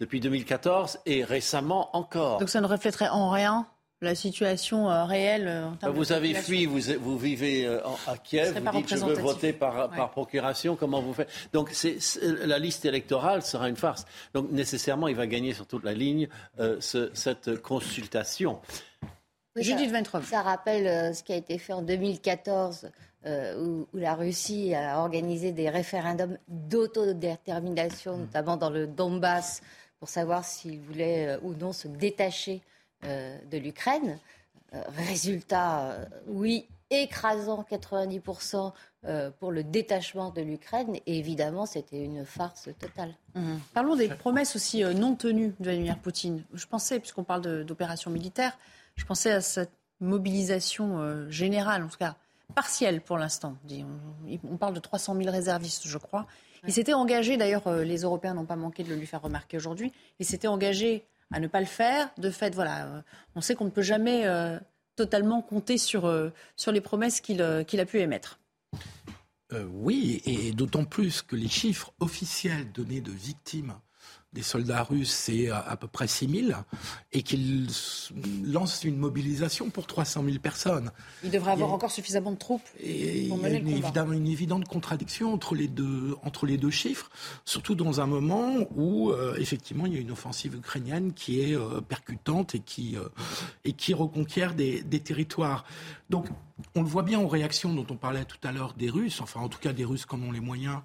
depuis 2014 et récemment encore. Donc ça ne reflèterait en rien la situation euh, réelle euh, en termes Vous de avez fui, vous, vous vivez euh, en- à Kiev, vous dites je veux voter par, par procuration, comment vous faites? Donc c'est- c'est- la liste électorale sera une farce. Donc nécessairement, il va gagner sur toute la ligne euh, ce- cette consultation. Oui, Judith ça. Ça rappelle euh, ce qui a été fait en 2014, euh, où, où la Russie a organisé des référendums d'autodétermination, notamment dans le Donbass, pour savoir s'ils voulaient euh, ou non se détacher euh, de l'Ukraine. Résultat, oui, écrasant 90% euh, pour le détachement de l'Ukraine. Et évidemment, c'était une farce totale. Mhm. Parlons des promesses aussi non tenues de Vladimir Poutine. Je pensais, puisqu'on parle d'opérations militaires, je pensais à cette mobilisation générale, en tout cas partielle pour l'instant. On, parle de 300 000 réservistes, je crois. Il s'était engagé, d'ailleurs, euh, les Européens n'ont pas manqué de le lui faire remarquer aujourd'hui, il s'était engagé à ne pas le faire. De fait, voilà, euh, on sait qu'on ne peut jamais euh, totalement compter sur, euh, sur les promesses qu'il euh, qu'il a pu émettre. Euh, oui, et d'autant plus que les chiffres officiels donnés de victimes des soldats russes, c'est à, à peu près 6 000, et qu'il s- lance une mobilisation pour 300 000 personnes. Il devrait avoir Il encore suffisamment de troupes Et pour il y a mener une, le évidemment une évidente contradiction entre les deux, entre les deux chiffres, surtout dans un moment où, euh, effectivement, il y a une offensive ukrainienne qui est euh, percutante et qui, euh, et qui reconquiert des, des territoires. Donc, on le voit bien aux réactions dont on parlait tout à l'heure des Russes, enfin, en tout cas, des Russes qui en ont les moyens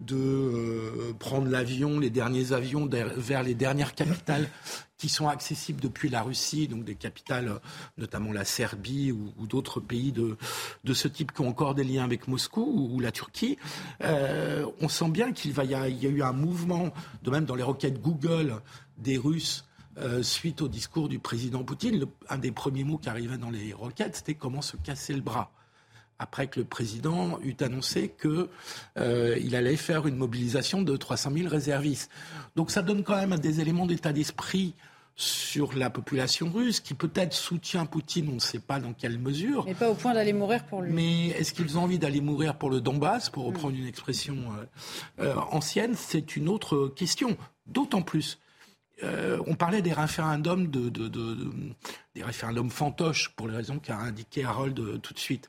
de euh, prendre l'avion, les derniers avions vers les dernières capitales qui sont accessibles depuis la Russie, donc des capitales, euh, notamment la Serbie ou, d'autres pays de, de ce type qui ont encore des liens avec Moscou ou, la Turquie. Euh, on sent bien qu'il y, a, eu un mouvement, de même dans les requêtes Google des Russes. suite au discours du président Poutine, un des premiers mots qui arrivait dans les requêtes, c'était comment se casser le bras? Après que le président eut annoncé qu'il allait faire une mobilisation de 300 000 réservistes. Donc ça donne quand même des éléments d'état d'esprit sur la population russe qui peut-être soutient Poutine, on ne sait pas dans quelle mesure. Mais pas au point d'aller mourir pour lui. Mais est-ce qu'ils ont envie d'aller mourir pour le Donbass, pour reprendre une expression euh, euh, ancienne? C'est une autre question. D'autant plus, euh, on parlait des référendums, de, de- de- de- des référendums fantoches, pour les raisons qu'a indiqué Harold euh, tout de suite.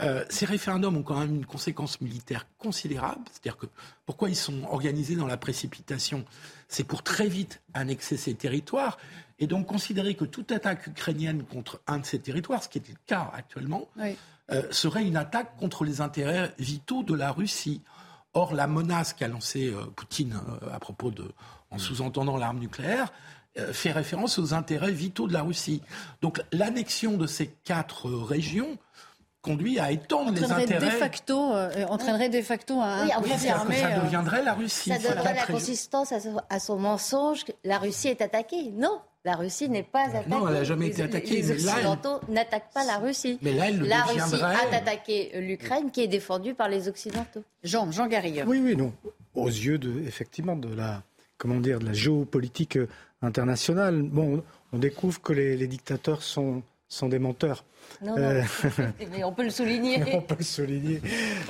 Euh, ces référendums ont quand même une conséquence militaire considérable. C'est-à-dire que pourquoi ils sont organisés dans la précipitation? C'est pour très vite annexer ces territoires et donc considérer que toute attaque ukrainienne contre un de ces territoires, ce qui est le cas actuellement, Oui. euh, serait une attaque contre les intérêts vitaux de la Russie. Or, la menace qu'a lancée euh, Poutine euh, à propos de, en sous-entendant l'arme nucléaire, euh, fait référence aux intérêts vitaux de la Russie. Donc, l'annexion de ces quatre euh, régions conduit à étendre les entraînerait de intérêts. facto, euh, entraînerait de facto à un Oui, en fait, armé. ça euh, deviendrait la Russie. Ça donnerait la consistance à son, à son mensonge que la Russie est attaquée. Non, la Russie n'est pas attaquée. Non, elle n'a jamais été attaquée, Les Occidentaux n'attaquent pas la Russie. Mais là, elle le la Russie a attaqué l'Ukraine qui est défendue par les Occidentaux. Jean, Jean Garrigue. Oui, oui, non. Aux yeux de, effectivement, de la, comment dire, de la géopolitique euh, internationale. Bon, on découvre que les, les dictateurs sont, sont des menteurs. Non, Euh, non, mais on peut le souligner. on peut le souligner.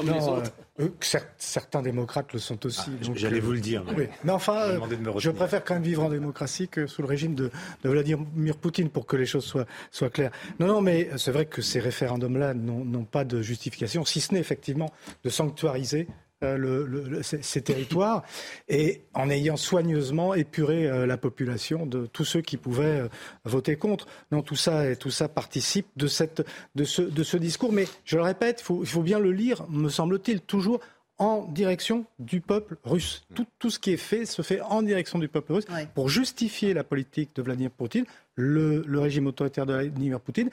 Non, euh, cer- certains démocrates le sont aussi. donc, J'allais euh, vous le dire. oui. Mais enfin, Je euh, demandais de me je retenir. préfère quand même vivre en démocratie que sous le régime de, de Vladimir Poutine pour que les choses soient, soient claires. Non, non, mais c'est vrai que ces référendums-là n'ont n'ont pas de justification, si ce n'est effectivement de sanctuariser euh, le- le- le- ces, ces territoires et en ayant soigneusement épuré euh, la population de tous ceux qui pouvaient euh, voter contre. Non, tout ça, et tout ça participe de, cette, de, ce, de ce discours. Mais je le répète, il faut, bien le lire, me semble-t-il, toujours en direction du peuple russe. Tout, tout ce qui est fait se fait en direction du peuple russe Ouais. pour justifier la politique de Vladimir Poutine, le, le régime autoritaire de Vladimir Poutine.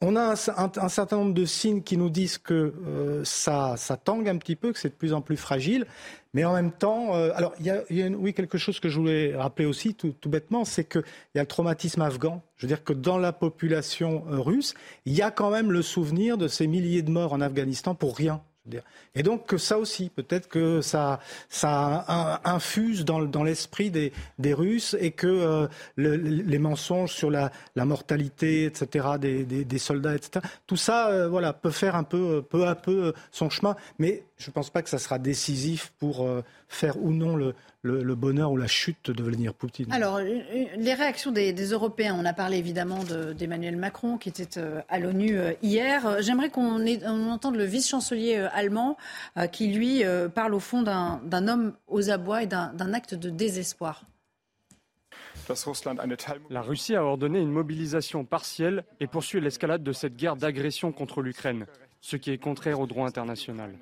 On a un, certain nombre de signes qui nous disent que euh, ça, ça tangue un petit peu, que c'est de plus en plus fragile. Mais en même temps, euh, alors il y a, oui quelque chose que je voulais rappeler aussi tout, tout bêtement, c'est qu'il y a le traumatisme afghan. Je veux dire que dans la population euh, russe, il y a quand même le souvenir de ces milliers de morts en Afghanistan pour rien. Et donc que ça aussi, peut-être que ça, ça in- infuse dans, dans l'esprit des, des Russes et que euh, le- les mensonges sur la, mortalité, etc., des, des- soldats, etc., tout ça, euh, voilà, peut faire un peu, euh, peu à peu son chemin. Mais je ne pense pas que ça sera décisif pour, faire ou non le, le, bonheur ou la chute de Vladimir Poutine. Alors, les réactions des, Européens, on a parlé évidemment d'Emmanuel Macron qui était à l'ONU hier. J'aimerais qu'on entende le vice-chancelier allemand qui, lui, parle au fond d'un homme aux abois et d'un acte de désespoir. La Russie a ordonné une mobilisation partielle et poursuit l'escalade de cette guerre d'agression contre l'Ukraine, ce qui est contraire au droit international.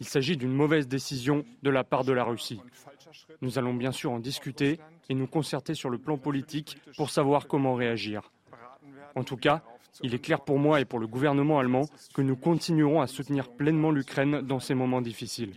Il s'agit d'une mauvaise décision de la part de la Russie. Nous allons bien sûr en discuter et nous concerter sur le plan politique pour savoir comment réagir. En tout cas, il est clair pour moi et pour le gouvernement allemand que nous continuerons à soutenir pleinement l'Ukraine dans ces moments difficiles.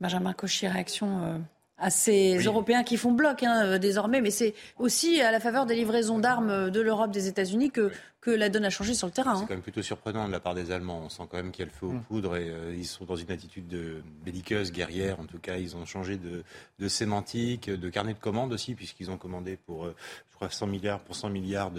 Benjamin Cauchy, réaction euh, à ces Européens qui font bloc hein, euh, désormais, mais c'est aussi à la faveur des livraisons d'armes euh, de l'Europe, des États-Unis que, que la donne a changé sur le terrain. C'est hein. quand même plutôt surprenant de la part des Allemands. On sent quand même qu'il y a le feu aux mm. poudres et ils sont dans une attitude de belliqueuse, guerrière. En tout cas, ils ont changé de, de sémantique, de carnet de commandes aussi, puisqu'ils ont commandé pour, je crois, 100 milliards, pour 100 milliards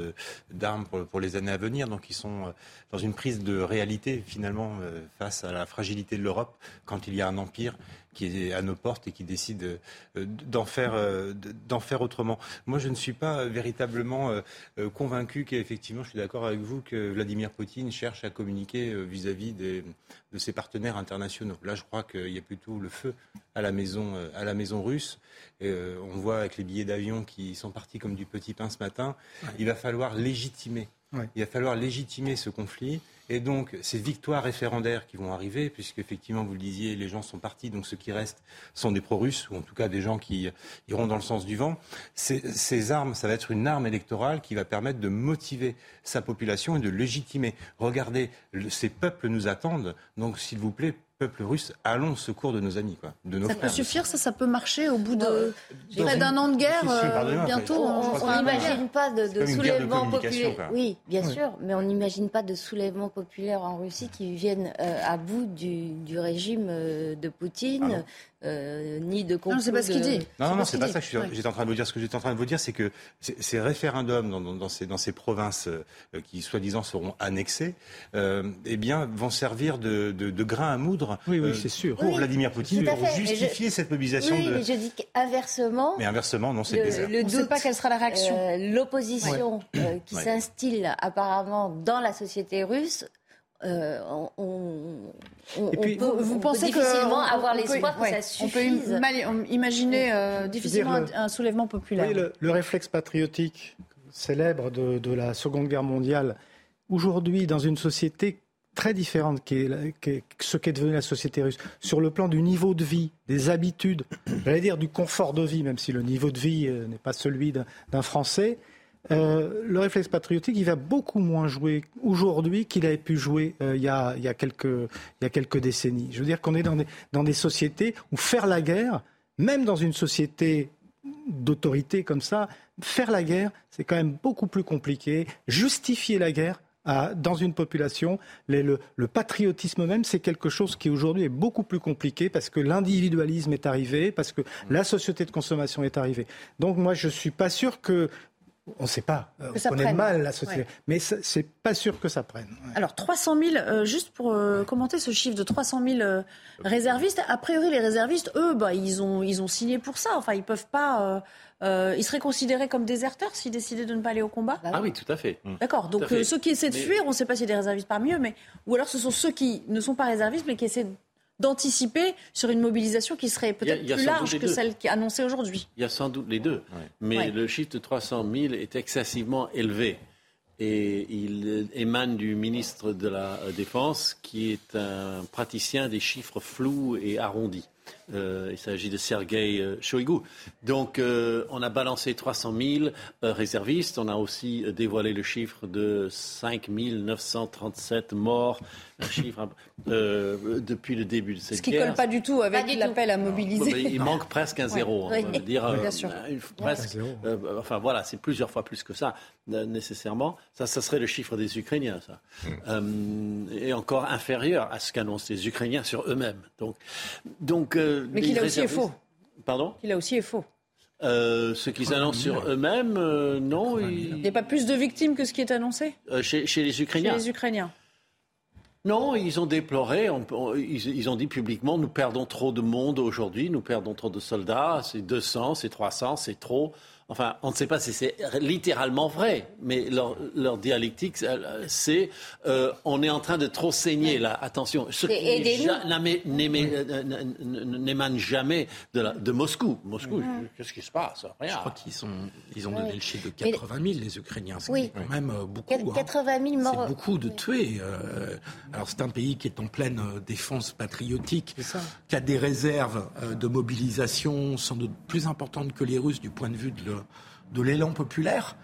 d'armes pour, pour, les années à venir. Donc ils sont dans une prise de réalité finalement face à la fragilité de l'Europe quand il y a un empire qui est à nos portes et qui décide euh, d'en faire, euh, d'en faire autrement. Moi, je ne suis pas véritablement euh, convaincu qu'effectivement, je suis d'accord avec vous, que Vladimir Poutine cherche à communiquer vis-à-vis de ses partenaires internationaux. Là, je crois qu'il y a plutôt le feu à la maison, à la maison russe. Et, on voit avec les billets d'avion qui sont partis comme du petit pain ce matin. Il va falloir légitimer. Il va falloir légitimer ce conflit. Et donc, ces victoires référendaires qui vont arriver, puisque effectivement, vous le disiez, les gens sont partis, donc ceux qui restent sont des pro-russes, ou en tout cas des gens qui iront dans le sens du vent. Ces, armes, ça va être une arme électorale qui va permettre de motiver sa population et de légitimer. Regardez, ces peuples nous attendent, donc s'il vous plaît, peuple russe, allons au secours de nos amis, quoi, de nos Ça peut suffire, ça, ça peut marcher au bout de près d'un an de guerre. Euh, bientôt, on n'imagine pas de, soulèvement populaire. Oui, bien sûr, mais on n'imagine pas de soulèvement populaire en Russie qui viennent euh, à bout du, du régime euh, de Poutine. Euh, ni de complot. Non, c'est pas ce qu'il dit. Non, non, c'est pas ça que j'étais en train de vous dire. Ce que j'étais en train de vous dire, c'est que ces référendums dans, dans, ces, dans ces provinces euh, qui, soi-disant, seront annexées, euh, eh bien, vont servir de, de, de grain à moudre oui, oui, c'est sûr. pour Vladimir Poutine, pour justifier cette mobilisation. Oui, mais je dis qu'inversement. Mais inversement, non, c'est désert. On ne sait pas quelle sera la réaction. L'opposition qui s'instille apparemment dans la société russe euh, on, puis, peut, vous, pensez difficilement avoir l'espoir que ça suffise. On peut imaginer euh, difficilement un, soulèvement populaire. Oui, le, réflexe patriotique célèbre de, la Seconde Guerre mondiale, aujourd'hui, dans une société très différente qui est, ce qu'est devenue la société russe, sur le plan du niveau de vie, des habitudes, j'allais dire du confort de vie, même si le niveau de vie euh, n'est pas celui d'un Français, euh, le réflexe patriotique, il va beaucoup moins jouer aujourd'hui qu'il avait pu jouer euh, il, y a, quelques, décennies. Je veux dire qu'on est dans des, dans des sociétés où faire la guerre, même dans une société d'autorité comme ça, faire la guerre, c'est quand même beaucoup plus compliqué. Justifier la guerre, dans une population. le, le, patriotisme même, c'est quelque chose qui aujourd'hui est beaucoup plus compliqué parce que l'individualisme est arrivé, parce que la société de consommation est arrivée. Donc moi, je ne suis pas sûr que on ne sait pas. on connaît mal la société. Mais c'est pas sûr que ça prenne. Alors 300 000, euh, juste pour euh, commenter ce chiffre de 300 000 euh, réservistes. A priori, les réservistes, eux, bah, ils ont ils ont signé pour ça. Enfin, ils peuvent pas. ils seraient considérés comme déserteurs s'ils décidaient de ne pas aller au combat. Ah oui, tout à fait. D'accord. Donc ceux qui essaient de fuir, on ne sait pas s'il y a des réservistes parmi eux, mais ou alors ce sont ceux qui ne sont pas réservistes mais qui essaient d'anticiper sur une mobilisation qui serait peut-être plus large que celle qui est annoncée aujourd'hui. Il y a sans doute les deux. Mais le chiffre de 300 000 est excessivement élevé. Et il émane du ministre de la Défense, qui est un praticien des chiffres flous et arrondis. Euh, il s'agit de Sergei euh, Shoigu. Donc, euh, on a balancé 300 000 réservistes. On a aussi dévoilé le chiffre de 5 937 morts, un chiffre depuis le début de cette Ce qui guerre. colle pas du tout avec l'appel à mobiliser. il manque presque un zéro. On veut dire, Bien sûr. presque, enfin voilà, c'est plusieurs fois plus que ça nécessairement. Ça, ça serait le chiffre des Ukrainiens, ça. Mm. et encore inférieur à ce qu'annoncent les Ukrainiens sur eux-mêmes. Donc, donc mais qui là aussi est faux. Pardon Qui là aussi est faux. Euh, ce qu'ils annoncent sur eux-mêmes, euh, non. Il n'y a pas plus de victimes que ce qui est annoncé? Euh, chez, les Ukrainiens. Chez les Ukrainiens. Non, ils ont déploré, ils, ont dit publiquement, nous perdons trop de monde aujourd'hui, nous perdons trop de soldats, c'est 200, c'est 300, c'est trop. Enfin, on ne sait pas si c'est littéralement vrai, mais leur, dialectique, c'est euh, on est en train de trop saigner là. Attention, ce qui n'émane jamais de, de, Moscou. Moscou, qu'est-ce qui se passe? Rien. Je crois qu'ils ils ont donné le chiffre de 80 000, les Ukrainiens. C'est quand même euh, beaucoup. 80 hein. 000 morts. C'est beaucoup de tués. Euh, alors, c'est un pays qui est en pleine défense patriotique, qui a des réserves de mobilisation sans doute plus importantes que les Russes du point de vue de de l'élan populaire.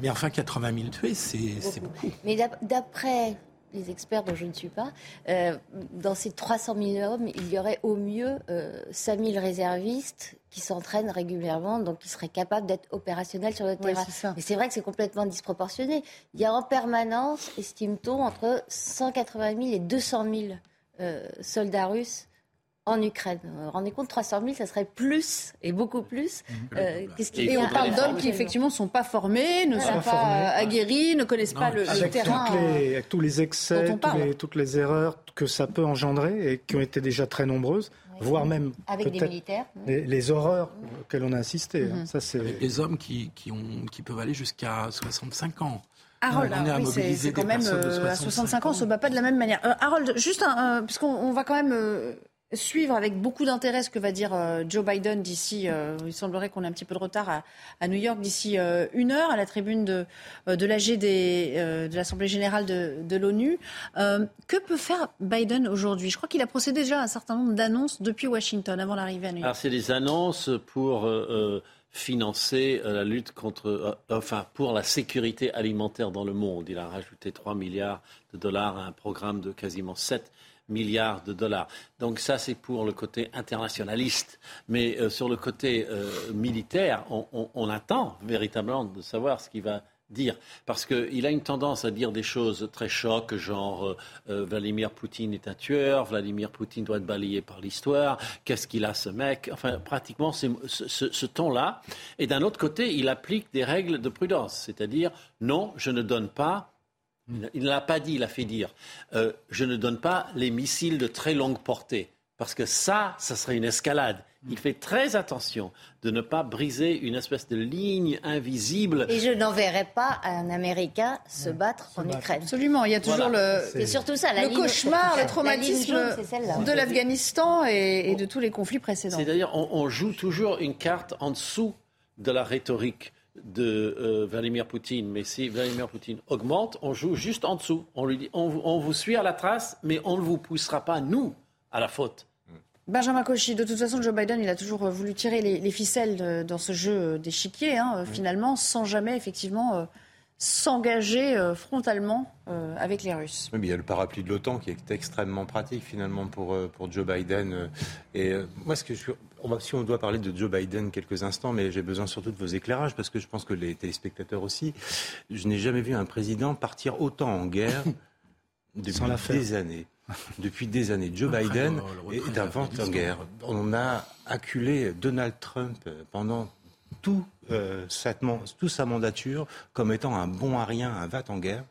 Mais enfin, 80 000 tués, c'est beaucoup. Mais d'après les experts dont je ne suis pas, euh, dans ces 300 000 hommes, il y aurait au mieux euh, 5 000 réservistes qui s'entraînent régulièrement, donc qui seraient capables d'être opérationnels sur le terrain. Mais c'est vrai que c'est complètement disproportionné. Il y a en permanence, estime-t-on, entre 180 000 et 200 000 euh, soldats russes en Ukraine. Vous vous rendez compte, 300 000, ça serait plus, et beaucoup plus. Mhm. Euh, et, on parle d'hommes qui, effectivement, ne sont pas formés, ne sont pas aguerris, ne connaissent pas le, terrain. avec tous les excès, toutes les erreurs que ça peut engendrer, et qui ont été déjà très nombreuses, voire même avec des militaires. Les, horreurs auxquelles on a assisté. Hein. Mhm. Ça, c'est... Avec des hommes qui, qui, ont, qui peuvent aller jusqu'à 65 ans. Harold, c'est, quand même euh, à 65 ans, on ne se bat pas de la même manière. Euh, Harold, juste un, puisqu'on on va quand même suivre avec beaucoup d'intérêt ce que va dire euh, Joe Biden d'ici, euh, il semblerait qu'on ait un petit peu de retard à, New York d'ici euh, une heure à la tribune de, de l'AG de l'Assemblée générale de, l'ONU. que peut faire Biden aujourd'hui? Je crois qu'il a procédé déjà à un certain nombre d'annonces depuis Washington avant l'arrivée à New York. Alors c'est des annonces pour financer la lutte contre, enfin pour la sécurité alimentaire dans le monde. Il a rajouté 3 milliards de dollars à un programme de quasiment 7 milliards de dollars. Donc ça, c'est pour le côté internationaliste. Mais euh, sur le côté euh, militaire, on, attend véritablement de savoir ce qu'il va dire. Parce qu'il a une tendance à dire des choses très chocs, genre euh, Vladimir Poutine est un tueur, Vladimir Poutine doit être balayé par l'histoire, qu'est-ce qu'il a ce mec? Enfin, pratiquement ce, ce ton-là. Et d'un autre côté, il applique des règles de prudence, c'est-à-dire non, je ne donne pas il ne l'a pas dit, il a fait dire. Euh, je ne donne pas les missiles de très longue portée, parce que ça, ça serait une escalade. Il fait très attention de ne pas briser une espèce de ligne invisible. Et je n'enverrai pas un Américain se battre en Ukraine. Absolument, il y a toujours le, c'est surtout ça, le cauchemar, le traumatisme de l'Afghanistan et, de tous les conflits précédents. C'est-à-dire, on joue toujours une carte en dessous de la rhétorique de euh, Vladimir Poutine. Mais si Vladimir Poutine augmente, on joue juste en dessous. On lui dit on, vous suit à la trace, mais on ne vous poussera pas, nous, à la faute. Benjamin Cauchy, de toute façon, Joe Biden, il a toujours voulu tirer les, ficelles dans ce jeu d'échiquier, hein, finalement, sans jamais, effectivement, euh, s'engager euh, frontalement avec les Russes. il y a le parapluie de l'OTAN qui est extrêmement pratique finalement pour, pour Joe Biden. et moi, ce que je, si on doit parler de Joe Biden quelques instants, mais j'ai besoin surtout de vos éclairages parce que je pense que les téléspectateurs aussi. Je n'ai jamais vu un président partir autant en guerre depuis des années. Depuis des années, Joe Biden est un vent en guerre. On a acculé Donald Trump pendant tout, euh, toute sa mandature comme étant un bon à rien, un vat en guerre.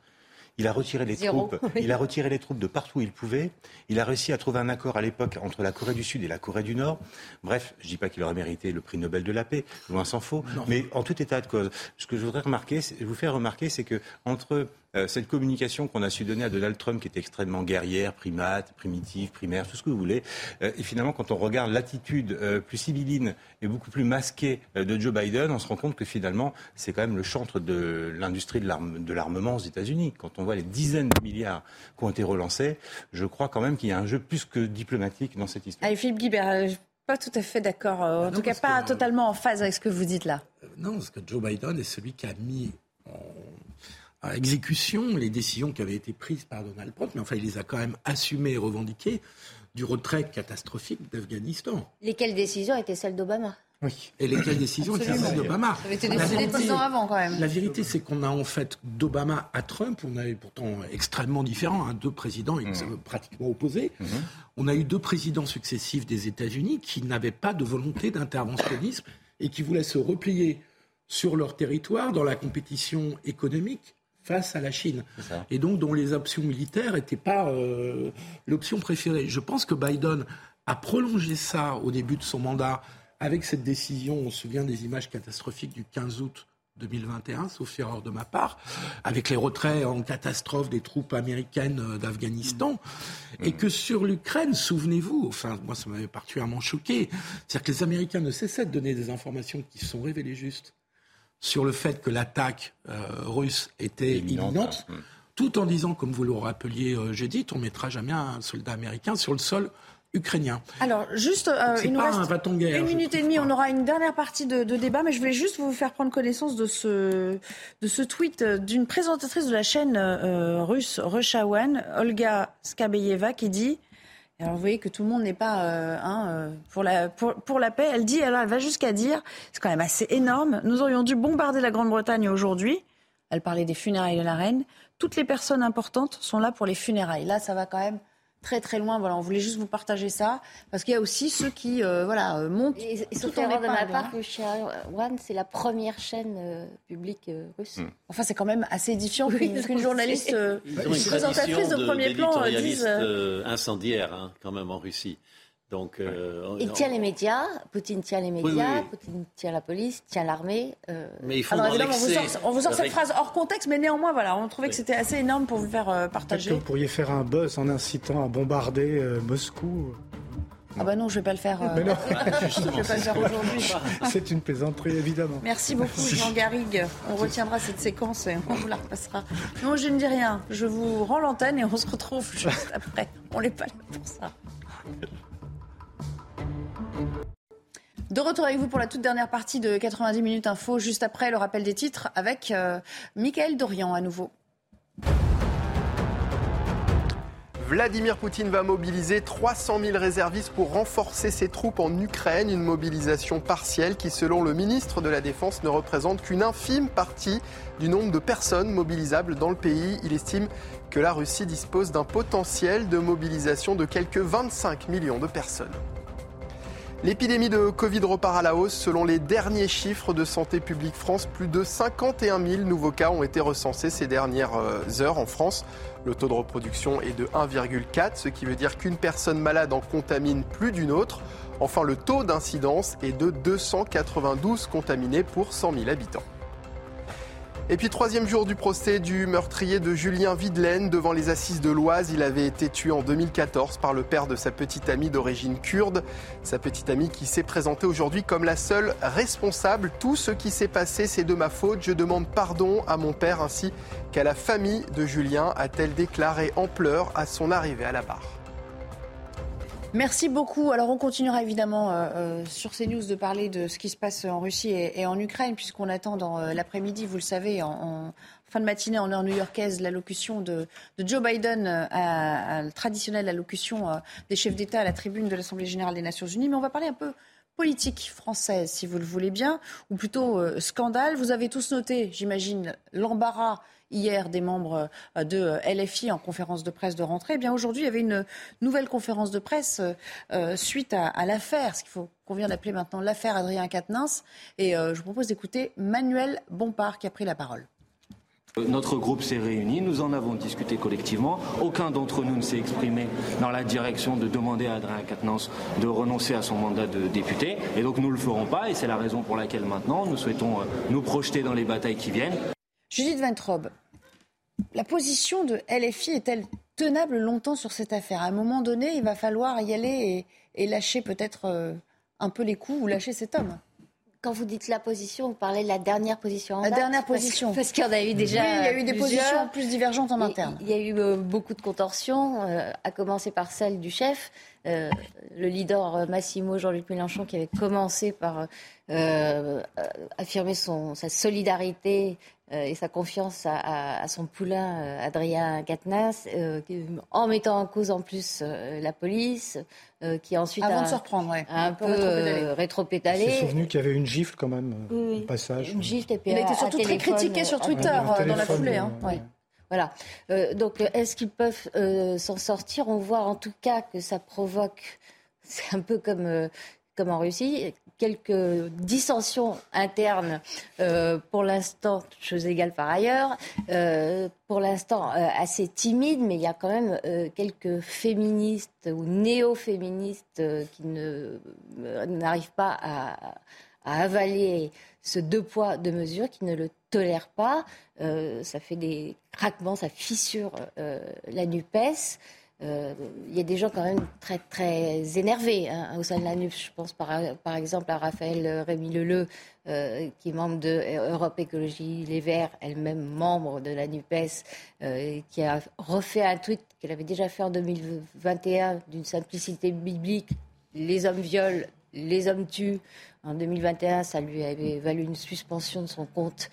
Il a retiré les troupes. Il a retiré les troupes de partout où il pouvait. Il a réussi à trouver un accord à l'époque entre la Corée du Sud et la Corée du Nord. Bref, je dis pas qu'il aurait mérité le prix Nobel de la paix, loin s'en faut. Mais en tout état de cause, ce que je voudrais remarquer, vous faire remarquer, c'est que entre euh, cette communication qu'on a su donner à Donald Trump, qui était extrêmement guerrière, primate, primitive, primaire, tout ce que vous voulez. Euh, et finalement, quand on regarde l'attitude euh, plus sibylline et beaucoup plus masquée de Joe Biden, on se rend compte que finalement, c'est quand même le chantre de l'industrie de l'armement aux États-Unis. Quand on voit les dizaines de milliards qui ont été relancés, je crois quand même qu'il y a un jeu plus que diplomatique dans cette histoire. Allez, Philippe Guibert, pas tout à fait d'accord, en tout cas pas totalement en phase avec ce que vous dites là. Non, parce que Joe Biden est celui qui a mis en à exécution les décisions qui avaient été prises par Donald Trump, mais enfin, il les a quand même assumées et revendiquées du retrait catastrophique d'Afghanistan. Lesquelles décisions étaient celles d'Obama? Oui. Et lesquelles décisions étaient celles d'Obama? Ça avait été décidé dix ans avant, quand même. La vérité, c'est qu'on a en fait d'Obama à Trump, on a eu pourtant extrêmement différents, hein, deux présidents mmh. pratiquement opposés. Mmh. On a eu deux présidents successifs des États-Unis qui n'avaient pas de volonté d'interventionnisme et qui voulaient se replier sur leur territoire dans la compétition économique face à la Chine. Et donc dont les options militaires n'étaient pas euh, l'option préférée. Je pense que Biden a prolongé ça au début de son mandat avec cette décision, on se souvient des images catastrophiques du 15 août 2021, sauf erreur de ma part, avec les retraits en catastrophe des troupes américaines euh, d'Afghanistan, et que sur l'Ukraine, souvenez-vous, enfin moi ça m'avait particulièrement choqué, c'est-à-dire que les Américains ne cessaient de donner des informations qui sont révélées justes sur le fait que l'attaque euh, russe était imminente, hein. tout en disant, comme vous le rappeliez, euh, dit, on mettra jamais un soldat américain sur le sol ukrainien. Alors, juste, euh, il nous reste une minute et demie. On aura une dernière partie de, débat, mais je voulais juste vous faire prendre connaissance de ce, de ce tweet d'une présentatrice de la chaîne euh, russe Russia One, Olga Skabeyeva, qui dit. Alors vous voyez que tout le monde n'est pas euh, hein, pour, la, pour, la paix. Elle dit, alors elle va jusqu'à dire, c'est quand même assez énorme, nous aurions dû bombarder la Grande-Bretagne aujourd'hui. Elle parlait des funérailles de la reine. Toutes les personnes importantes sont là pour les funérailles. Là, ça va quand même très très loin. Voilà, on voulait juste vous partager ça parce qu'il y a aussi ceux qui euh, voilà euh, montent. Et, et sauf erreur de ma part, hein. One, c'est la première chaîne euh, publique russe. Hmm. Enfin, c'est quand même assez édifiant qu'une journaliste, une présentatrice de, premier plan dise incendiaire hein, quand même en Russie. Donc, euh, il tient les médias, Poutine tient les médias, Poutine tient la police, tient l'armée. Euh. Mais il faut Alors, évidemment, on vous sort, cette phrase hors contexte, mais néanmoins, voilà, on trouvait que c'était assez énorme pour vous faire euh, partager. Que vous pourriez faire un buzz en incitant à bombarder Moscou. Ah bah non, je vais pas le faire. Mais non. je vais pas le faire aujourd'hui. C'est une plaisanterie, évidemment. Merci beaucoup, Jean Garrigue. On retiendra cette séquence et on vous la repassera. Non, je ne dis rien. Je vous rends l'antenne et on se retrouve juste après. On n'est pas là pour ça. De retour avec vous pour la toute dernière partie de 90 minutes info, juste après le rappel des titres avec euh, Michael Dorian à nouveau. Vladimir Poutine va mobiliser 300 000 réservistes pour renforcer ses troupes en Ukraine, une mobilisation partielle qui, selon le ministre de la Défense, ne représente qu'une infime partie du nombre de personnes mobilisables dans le pays. Il estime que la Russie dispose d'un potentiel de mobilisation de quelques 25 millions de personnes. L'épidémie de Covid repart à la hausse. Selon les derniers chiffres de Santé publique France, plus de 51 000 nouveaux cas ont été recensés ces dernières euh, heures en France. Le taux de reproduction est de 1,4, ce qui veut dire qu'une personne malade en contamine plus d'une autre. Enfin, le taux d'incidence est de 292 contaminés pour 100 000 habitants. Et puis troisième jour du procès du meurtrier de Julien Videlaine devant les assises de l'Oise. Il avait été tué en 2014 par le père de sa petite amie d'origine kurde. Sa petite amie qui s'est présentée aujourd'hui comme la seule responsable. Tout ce qui s'est passé, c'est de ma faute. Je demande pardon à mon père ainsi qu'à la famille de Julien, a-t-elle déclaré en pleurs à son arrivée à la barre. Merci beaucoup. Alors on continuera évidemment euh, euh, sur ces news de parler de ce qui se passe en Russie et, en Ukraine, puisqu'on attend dans euh, l'après-midi, vous le savez, en, fin de matinée en heure new-yorkaise, l'allocution de, Joe Biden, à, à, traditionnelle allocution des chefs d'État à la tribune de l'Assemblée générale des Nations unies. Mais on va parler un peu politique française, si vous le voulez bien, ou plutôt scandale. Vous avez tous noté, j'imagine, l'embarras hier des membres euh, de euh, LFI en conférence de presse de rentrée. Eh bien aujourd'hui, il y avait une nouvelle conférence de presse euh, suite à, l'affaire, ce qu'il faut qu'on vient d'appeler maintenant l'affaire Adrien Quatennens. Et je vous propose d'écouter Manuel Bompard qui a pris la parole. Notre groupe s'est réuni, nous en avons discuté collectivement. Aucun d'entre nous ne s'est exprimé dans la direction de demander à Adrien Quatennens de renoncer à son mandat de député. Et donc nous ne le ferons pas et c'est la raison pour laquelle maintenant nous souhaitons nous projeter dans les batailles qui viennent. Judith Ventrobe, la position de LFI est-elle tenable longtemps sur cette affaire? À un moment donné, il va falloir y aller et, lâcher peut-être euh, un peu les coups ou lâcher cet homme. Quand vous dites la position, vous parlez de la dernière position en La dernière position. Parce, qu'il y en a eu déjà. Oui, il y a eu des positions plus divergentes en interne. Il y a eu euh, beaucoup de contorsions, euh, à commencer par celle du chef. le leader Massimo Jean-Luc Mélenchon qui avait commencé par affirmer son, sa solidarité et sa confiance à, son poulain euh, Adrien Quatennens, euh, en mettant en cause en plus la police, qui ensuite Avant a, de se reprendre, un peu rétro-pédalé. C'est souvenu qu'il y avait une gifle quand même au passage. Une gifle et puis Il a été surtout très critiqué sur Twitter dans la foulée. Hein. Voilà. donc, est-ce qu'ils peuvent s'en sortir? On voit en tout cas que ça provoque. C'est un peu comme comme en Russie, quelques dissensions internes euh, pour l'instant, chose égale par ailleurs, euh, pour l'instant euh, assez timides, mais il y a quand même quelques féministes ou néo-féministes qui n'arrivent pas à, à, avaler ce deux poids, deux mesures, qui ne le tolèrent pas. ça fait des craquements, ça fissure la NUPES. Euh, il y a des gens quand même très très énervés au sein de la. Je pense par, exemple à Raphaël Rémy Leleu, euh, qui est membre de Europe Écologie Les Verts, elle-même membre de la NUPES, euh, qui a refait un tweet qu'elle avait déjà fait en 2021 d'une simplicité biblique. Les hommes violent, les hommes tuent. En 2021, ça lui avait valu une suspension de son compte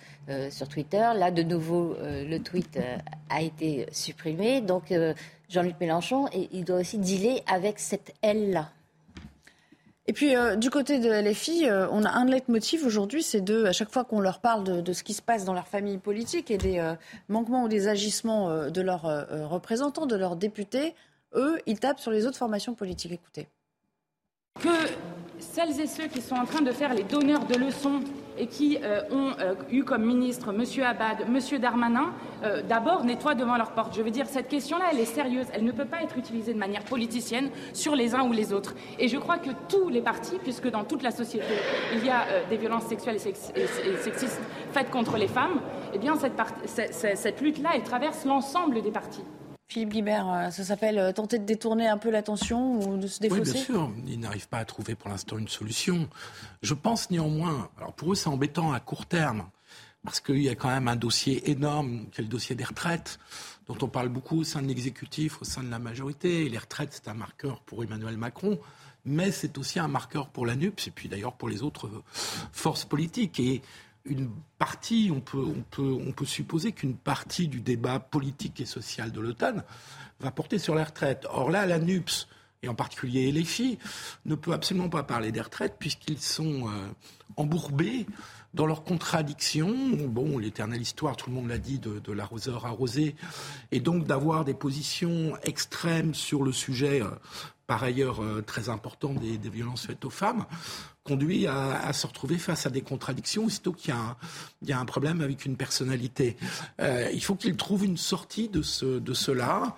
sur Twitter. Là, de nouveau, le tweet a été supprimé. Donc, Jean-Luc Mélenchon, et il doit aussi dealer avec cette aile-là. Et puis, euh, du côté de LFI, euh, on a un leitmotiv aujourd'hui, c'est de, à chaque fois qu'on leur parle de, ce qui se passe dans leur famille politique et des euh, manquements ou des agissements de leurs représentants, de leurs députés, eux, ils tapent sur les autres formations politiques. Écoutez. Que celles et ceux qui sont en train de faire les donneurs de leçons et qui euh, ont euh, eu comme ministre M. Abad, M. Darmanin, euh, d'abord nettoient devant leur porte. Je veux dire, cette question-là, elle est sérieuse. Elle ne peut pas être utilisée de manière politicienne sur les uns ou les autres. Et je crois que tous les partis, puisque dans toute la société, il y a des violences sexuelles et, sexistes faites contre les femmes, eh bien, cette, cette lutte-là, elle traverse l'ensemble des partis. Philippe Guibert, euh, ça s'appelle euh, tenter de détourner un peu l'attention ou de se défausser Oui, bien sûr. Ils n'arrivent pas à trouver pour l'instant une solution. Je pense néanmoins, alors pour eux c'est embêtant à court terme, parce qu'il y a quand même un dossier énorme, qui est le dossier des retraites, dont on parle beaucoup au sein de l'exécutif, au sein de la majorité. Et les retraites, c'est un marqueur pour Emmanuel Macron, mais c'est aussi un marqueur pour la NUPS et puis d'ailleurs pour les autres forces politiques. Et une partie, on peut, supposer qu'une partie du débat politique et social de l'OTAN va porter sur les retraites. Or là, la NUPS, et en particulier les filles, ne peut absolument pas parler des retraites puisqu'ils sont euh, embourbés dans leurs contradictions. Bon, l'éternelle histoire, tout le monde l'a dit, de, l'arroseur arrosé, et donc d'avoir des positions extrêmes sur le sujet, euh, par ailleurs euh, très important, des, violences faites aux femmes conduit à, se retrouver face à des contradictions, aussitôt qu'il y, a un, problème avec une personnalité. Euh, il faut qu'il trouve une sortie de, ce, de cela.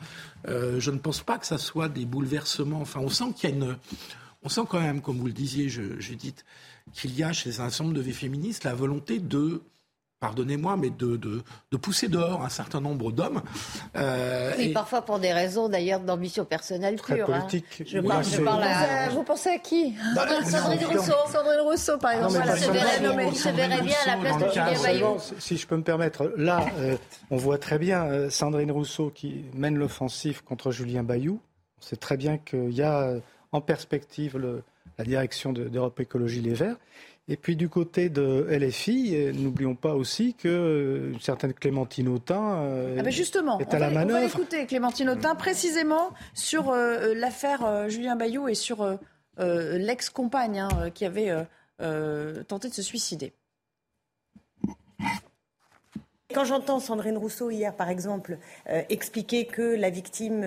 Euh, je ne pense pas que ça soit des bouleversements. Enfin, on sent qu'il y a une... On sent quand même, comme vous le disiez, Judith, qu'il y a chez un certain nombre de féministes la volonté de pardonnez-moi, mais de, de, pousser dehors un certain nombre d'hommes. Euh, oui, parfois pour des raisons d'ailleurs d'ambition personnelle pure. Hein. Politique. Je, parle, je parle à... Vous pensez à qui? Bah, Sandrine Rousseau. Sandrine Rousseau, par exemple. Non, se verrait bien à la place de Julien Bayou. Si je peux me permettre, là, euh, on voit très bien euh, Sandrine Rousseau qui mène l'offensive contre Julien Bayou. On sait très bien qu'il y a en perspective le, la direction d'Europe Écologie Les Verts. Et puis du côté de LFI, euh, n'oublions pas aussi que euh, une certaine Clémentine Autain euh, ah ben justement, est à la manœuvre. On va écouter Clémentine Autain précisément sur l'affaire Julien Bayou et sur l'ex-compagne hein, qui avait tenté de se suicider. Quand j'entends Sandrine Rousseau hier, par exemple, expliquer que la victime,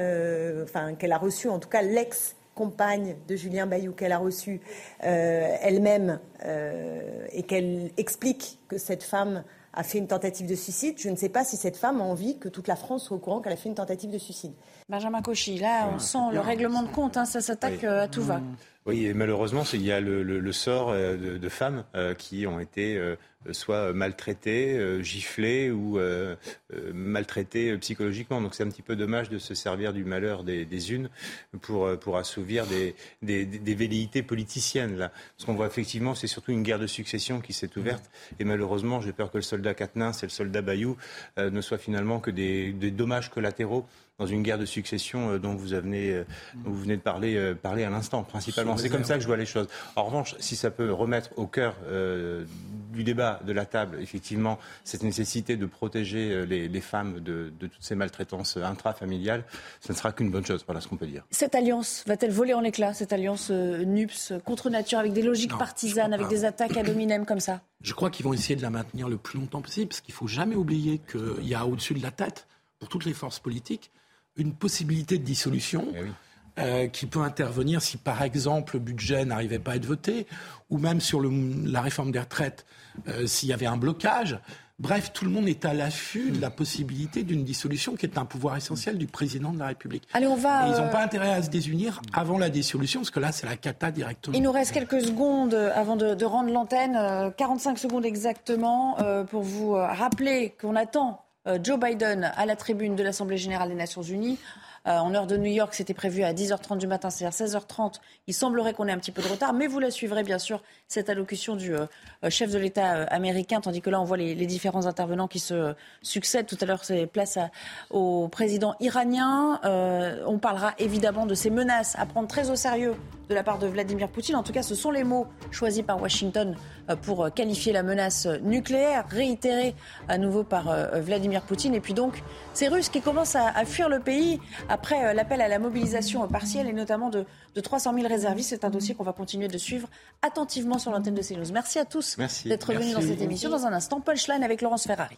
enfin qu'elle a reçu en tout cas l'ex compagne de Julien Bayou qu'elle a reçue euh, elle-même euh, et qu'elle explique que cette femme a fait une tentative de suicide, je ne sais pas si cette femme a envie que toute la France soit au courant qu'elle a fait une tentative de suicide. Benjamin Cauchy, là, on sent le règlement de compte, hein, ça s'attaque euh, à tout va. Oui, et malheureusement, il y a le, sort de, femmes qui ont été soit maltraitées, euh, ou euh, euh, maltraitées psychologiquement. Donc c'est un petit peu dommage de se servir du malheur des, unes pour, pour assouvir des, des, velléités politiciennes. Là. Ce qu'on voit effectivement, c'est surtout une guerre de succession qui s'est ouverte. Et malheureusement, j'ai peur que le soldat Quatennens et le soldat Bayou ne soient finalement que des dommages collatéraux dans une guerre de succession euh, dont vous, avez, euh, vous venez de parler, euh, parler à l'instant, principalement. C'est comme ça que je vois les choses. En revanche, si ça peut remettre au cœur du débat, de la table, effectivement, cette nécessité de protéger les, femmes de, toutes ces maltraitances intrafamiliales, ce ne sera qu'une bonne chose. Voilà ce qu'on peut dire. Cette alliance va-t-elle voler en éclats, cette alliance NUPS contre nature, avec des logiques partisanes, avec des attaques à dominem comme ça? Je crois qu'ils vont essayer de la maintenir le plus longtemps possible, parce qu'il ne faut jamais oublier qu'il y a au-dessus de la tête, pour toutes les forces politiques, une possibilité de dissolution. Eh euh, qui peut intervenir si, par exemple, le budget n'arrivait pas à être voté, ou même sur le, la réforme des retraites, euh, s'il y avait un blocage. Bref, tout le monde est à l'affût de la possibilité d'une dissolution qui est un pouvoir essentiel du président de la République. Allez, on va. Et ils euh, n'ont pas intérêt à se désunir avant la dissolution, parce que là, c'est la cata directement. Il nous reste quelques secondes avant de, de rendre l'antenne, euh, 45 secondes exactement, euh, pour vous euh, rappeler qu'on attend euh, Joe Biden à la tribune de l'Assemblée générale des Nations unies. Euh, en heure de New York, c'était prévu à 10h30 du matin, c'est-à-dire 16h30. Il semblerait qu'on ait un petit peu de retard, mais vous la suivrez bien sûr, cette allocution du euh, chef de l'État euh, américain, tandis que là, on voit les, différents intervenants qui se succèdent. Tout à l'heure, c'est place au président iranien. On parlera évidemment de ces menaces à prendre très au sérieux de la part de Vladimir Poutine. En tout cas, ce sont les mots choisis par Washington pour qualifier la menace nucléaire, réitérée à nouveau par Vladimir Poutine. Et puis donc, ces Russes qui commencent à fuir le pays après euh, l'appel à la mobilisation partielle et notamment de, de 300 000 réservistes. C'est un dossier qu'on va continuer de suivre attentivement sur l'antenne de CNews. Merci à tous Merci. d'être venus dans cette émission. Dans un instant, Punchline avec Laurence Ferrari.